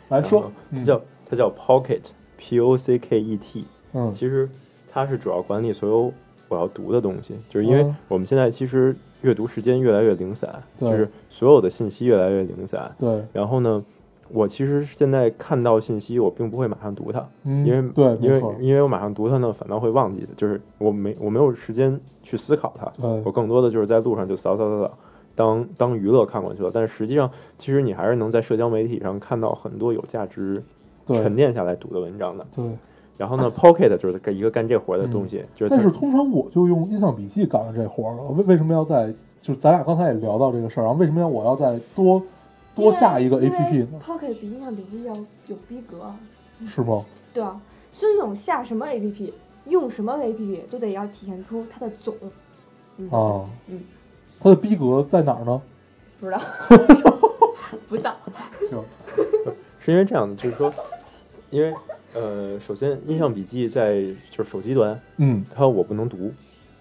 来说。它叫它叫 Pocket，P O C K E T。嗯其实它是主要管理所有我要读的东西，就是因为嗯我们现在其实阅读时间越来越零散，对就是所有的信息越来越零散。对，然后呢，我其实现在看到信息，我并不会马上读它，嗯，因为对，因为，因为我马上读它呢，反倒会忘记的，就是我没我没有时间去思考它，对我更多的就是在路上就扫扫扫扫，当当娱乐看过去了。但是实际上，其实你还是能在社交媒体上看到很多有价值沉淀下来读的文章的。对。然后呢，Pocket 就是干一个干这活儿的东西，就是但是通常我就用印象笔记干了这活儿了，为为什么要在就咱俩刚才也聊到这个事儿，然后为什么要我要再多多下一个 A P P 呢？Pocket 比印象笔记要有逼格啊。是吗？对啊，孙总下什么 A P P，用什么 A P P 都得要体现出他的总。嗯，啊，嗯，他的逼格在哪儿呢？不知道，不知道。行，是因为这样的，就是说，因为呃，首先印象笔记在就是手机端，嗯，它我不能读，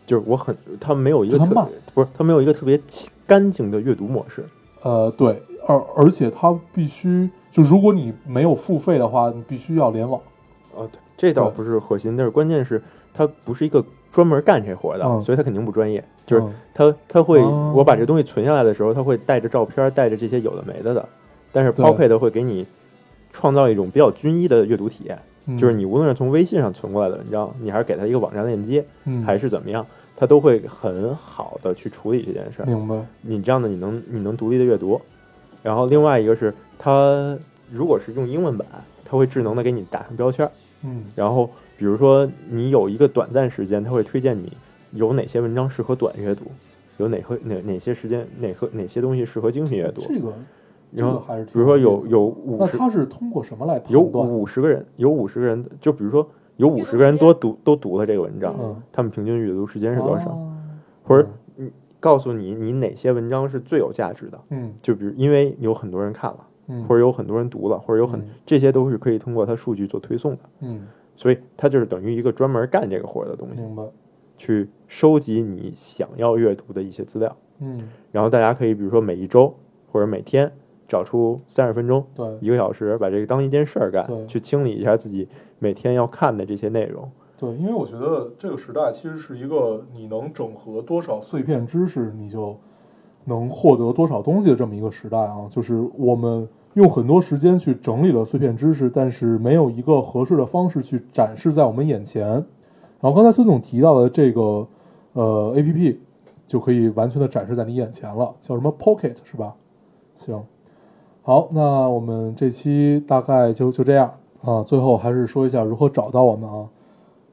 就是我很它没有一个特别不是它没有一个特别清干净的阅读模式。呃，对，而而且它必须就如果你没有付费的话，你必须要联网。啊，对，这倒不是核心，但是关键是它不是一个专门干这活的，嗯所以它肯定不专业。就是嗯它它会，哦我把这东西存下来的时候，它会带着照片，带着这些有的没的的。但是对 Pocket 会给你创造一种比较均一的阅读体验，嗯。就是你无论是从微信上存过来的文章，你还是给他一个网站链接，嗯。还是怎么样，他都会很好的去处理这件事儿。明白，你这样的你能你能独立的阅读，然后另外一个是它如果是用英文版，它会智能的给你打上标签，嗯。然后比如说你有一个短暂时间，它会推荐你有哪些文章适合短阅读，有哪和哪哪些时间哪和哪些东西适合精品阅读，这个这然后还是比如说有有有五十那它是通过什么来判有断？五十个人，有五十个人，就比如说有五十个人多读都读了这个文章，嗯他们平均阅读时间是多少？啊或者你告诉你你哪些文章是最有价值的，嗯就比如因为有很多人看了，嗯，或者有很多人读了，或者有很嗯这些都是可以通过它数据做推送的，嗯，所以它就是等于一个专门干这个活儿的东西，明白，去收集你想要阅读的一些资料，嗯，然后大家可以比如说每一周或者每天找出三十分钟。对，一个小时，把这个当一件事儿干对，去清理一下自己每天要看的这些内容。对，因为我觉得这个时代其实是一个你能整合多少碎片知识，你就能获得多少东西的这么一个时代啊。就是我们用很多时间去整理了碎片知识，但是没有一个合适的方式去展示在我们眼前。然后刚才孙总提到的这个呃 A P P 就可以完全的展示在你眼前了，叫什么 Pocket 是吧？行，好，那我们这期大概就就这样啊。最后还是说一下如何找到我们啊。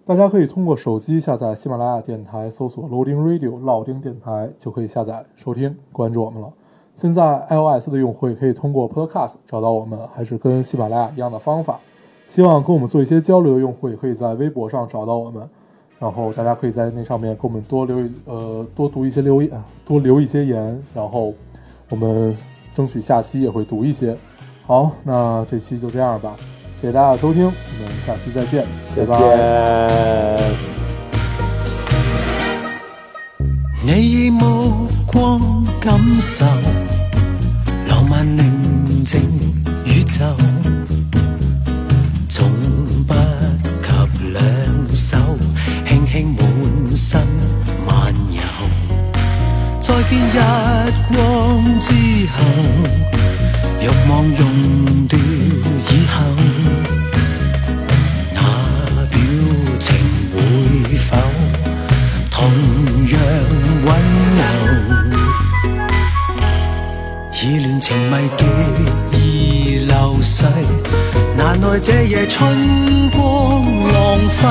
大家可以通过手机下载喜马拉雅电台，搜索 Loading Radio 老丁电台，就可以下载收听，关注我们了。现在 iOS 的用户也可以通过 Podcast 找到我们，还是跟喜马拉雅一样的方法。希望跟我们做一些交流的用户，也可以在微博上找到我们，然后大家可以在那上面给我们多留一呃多读一些留言，多留一些言，然后我们争取下期也会读一些。好，那这期就这样吧，谢谢大家的收听，我们下期再见，拜拜。见。你以目光感受浪漫宁静宇宙，天日光之後，欲望溶掉以後，那表情會否？同樣溫柔，意亂情迷極易流逝，難耐這夜春光浪費。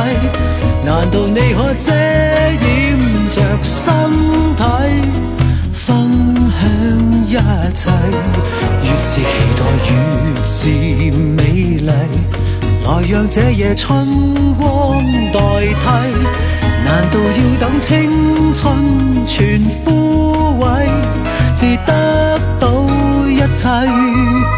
難道你可遮掩着心，一切？越是期待越是美丽。来让这夜春光代替，难道要等青春全枯萎，至得到一切？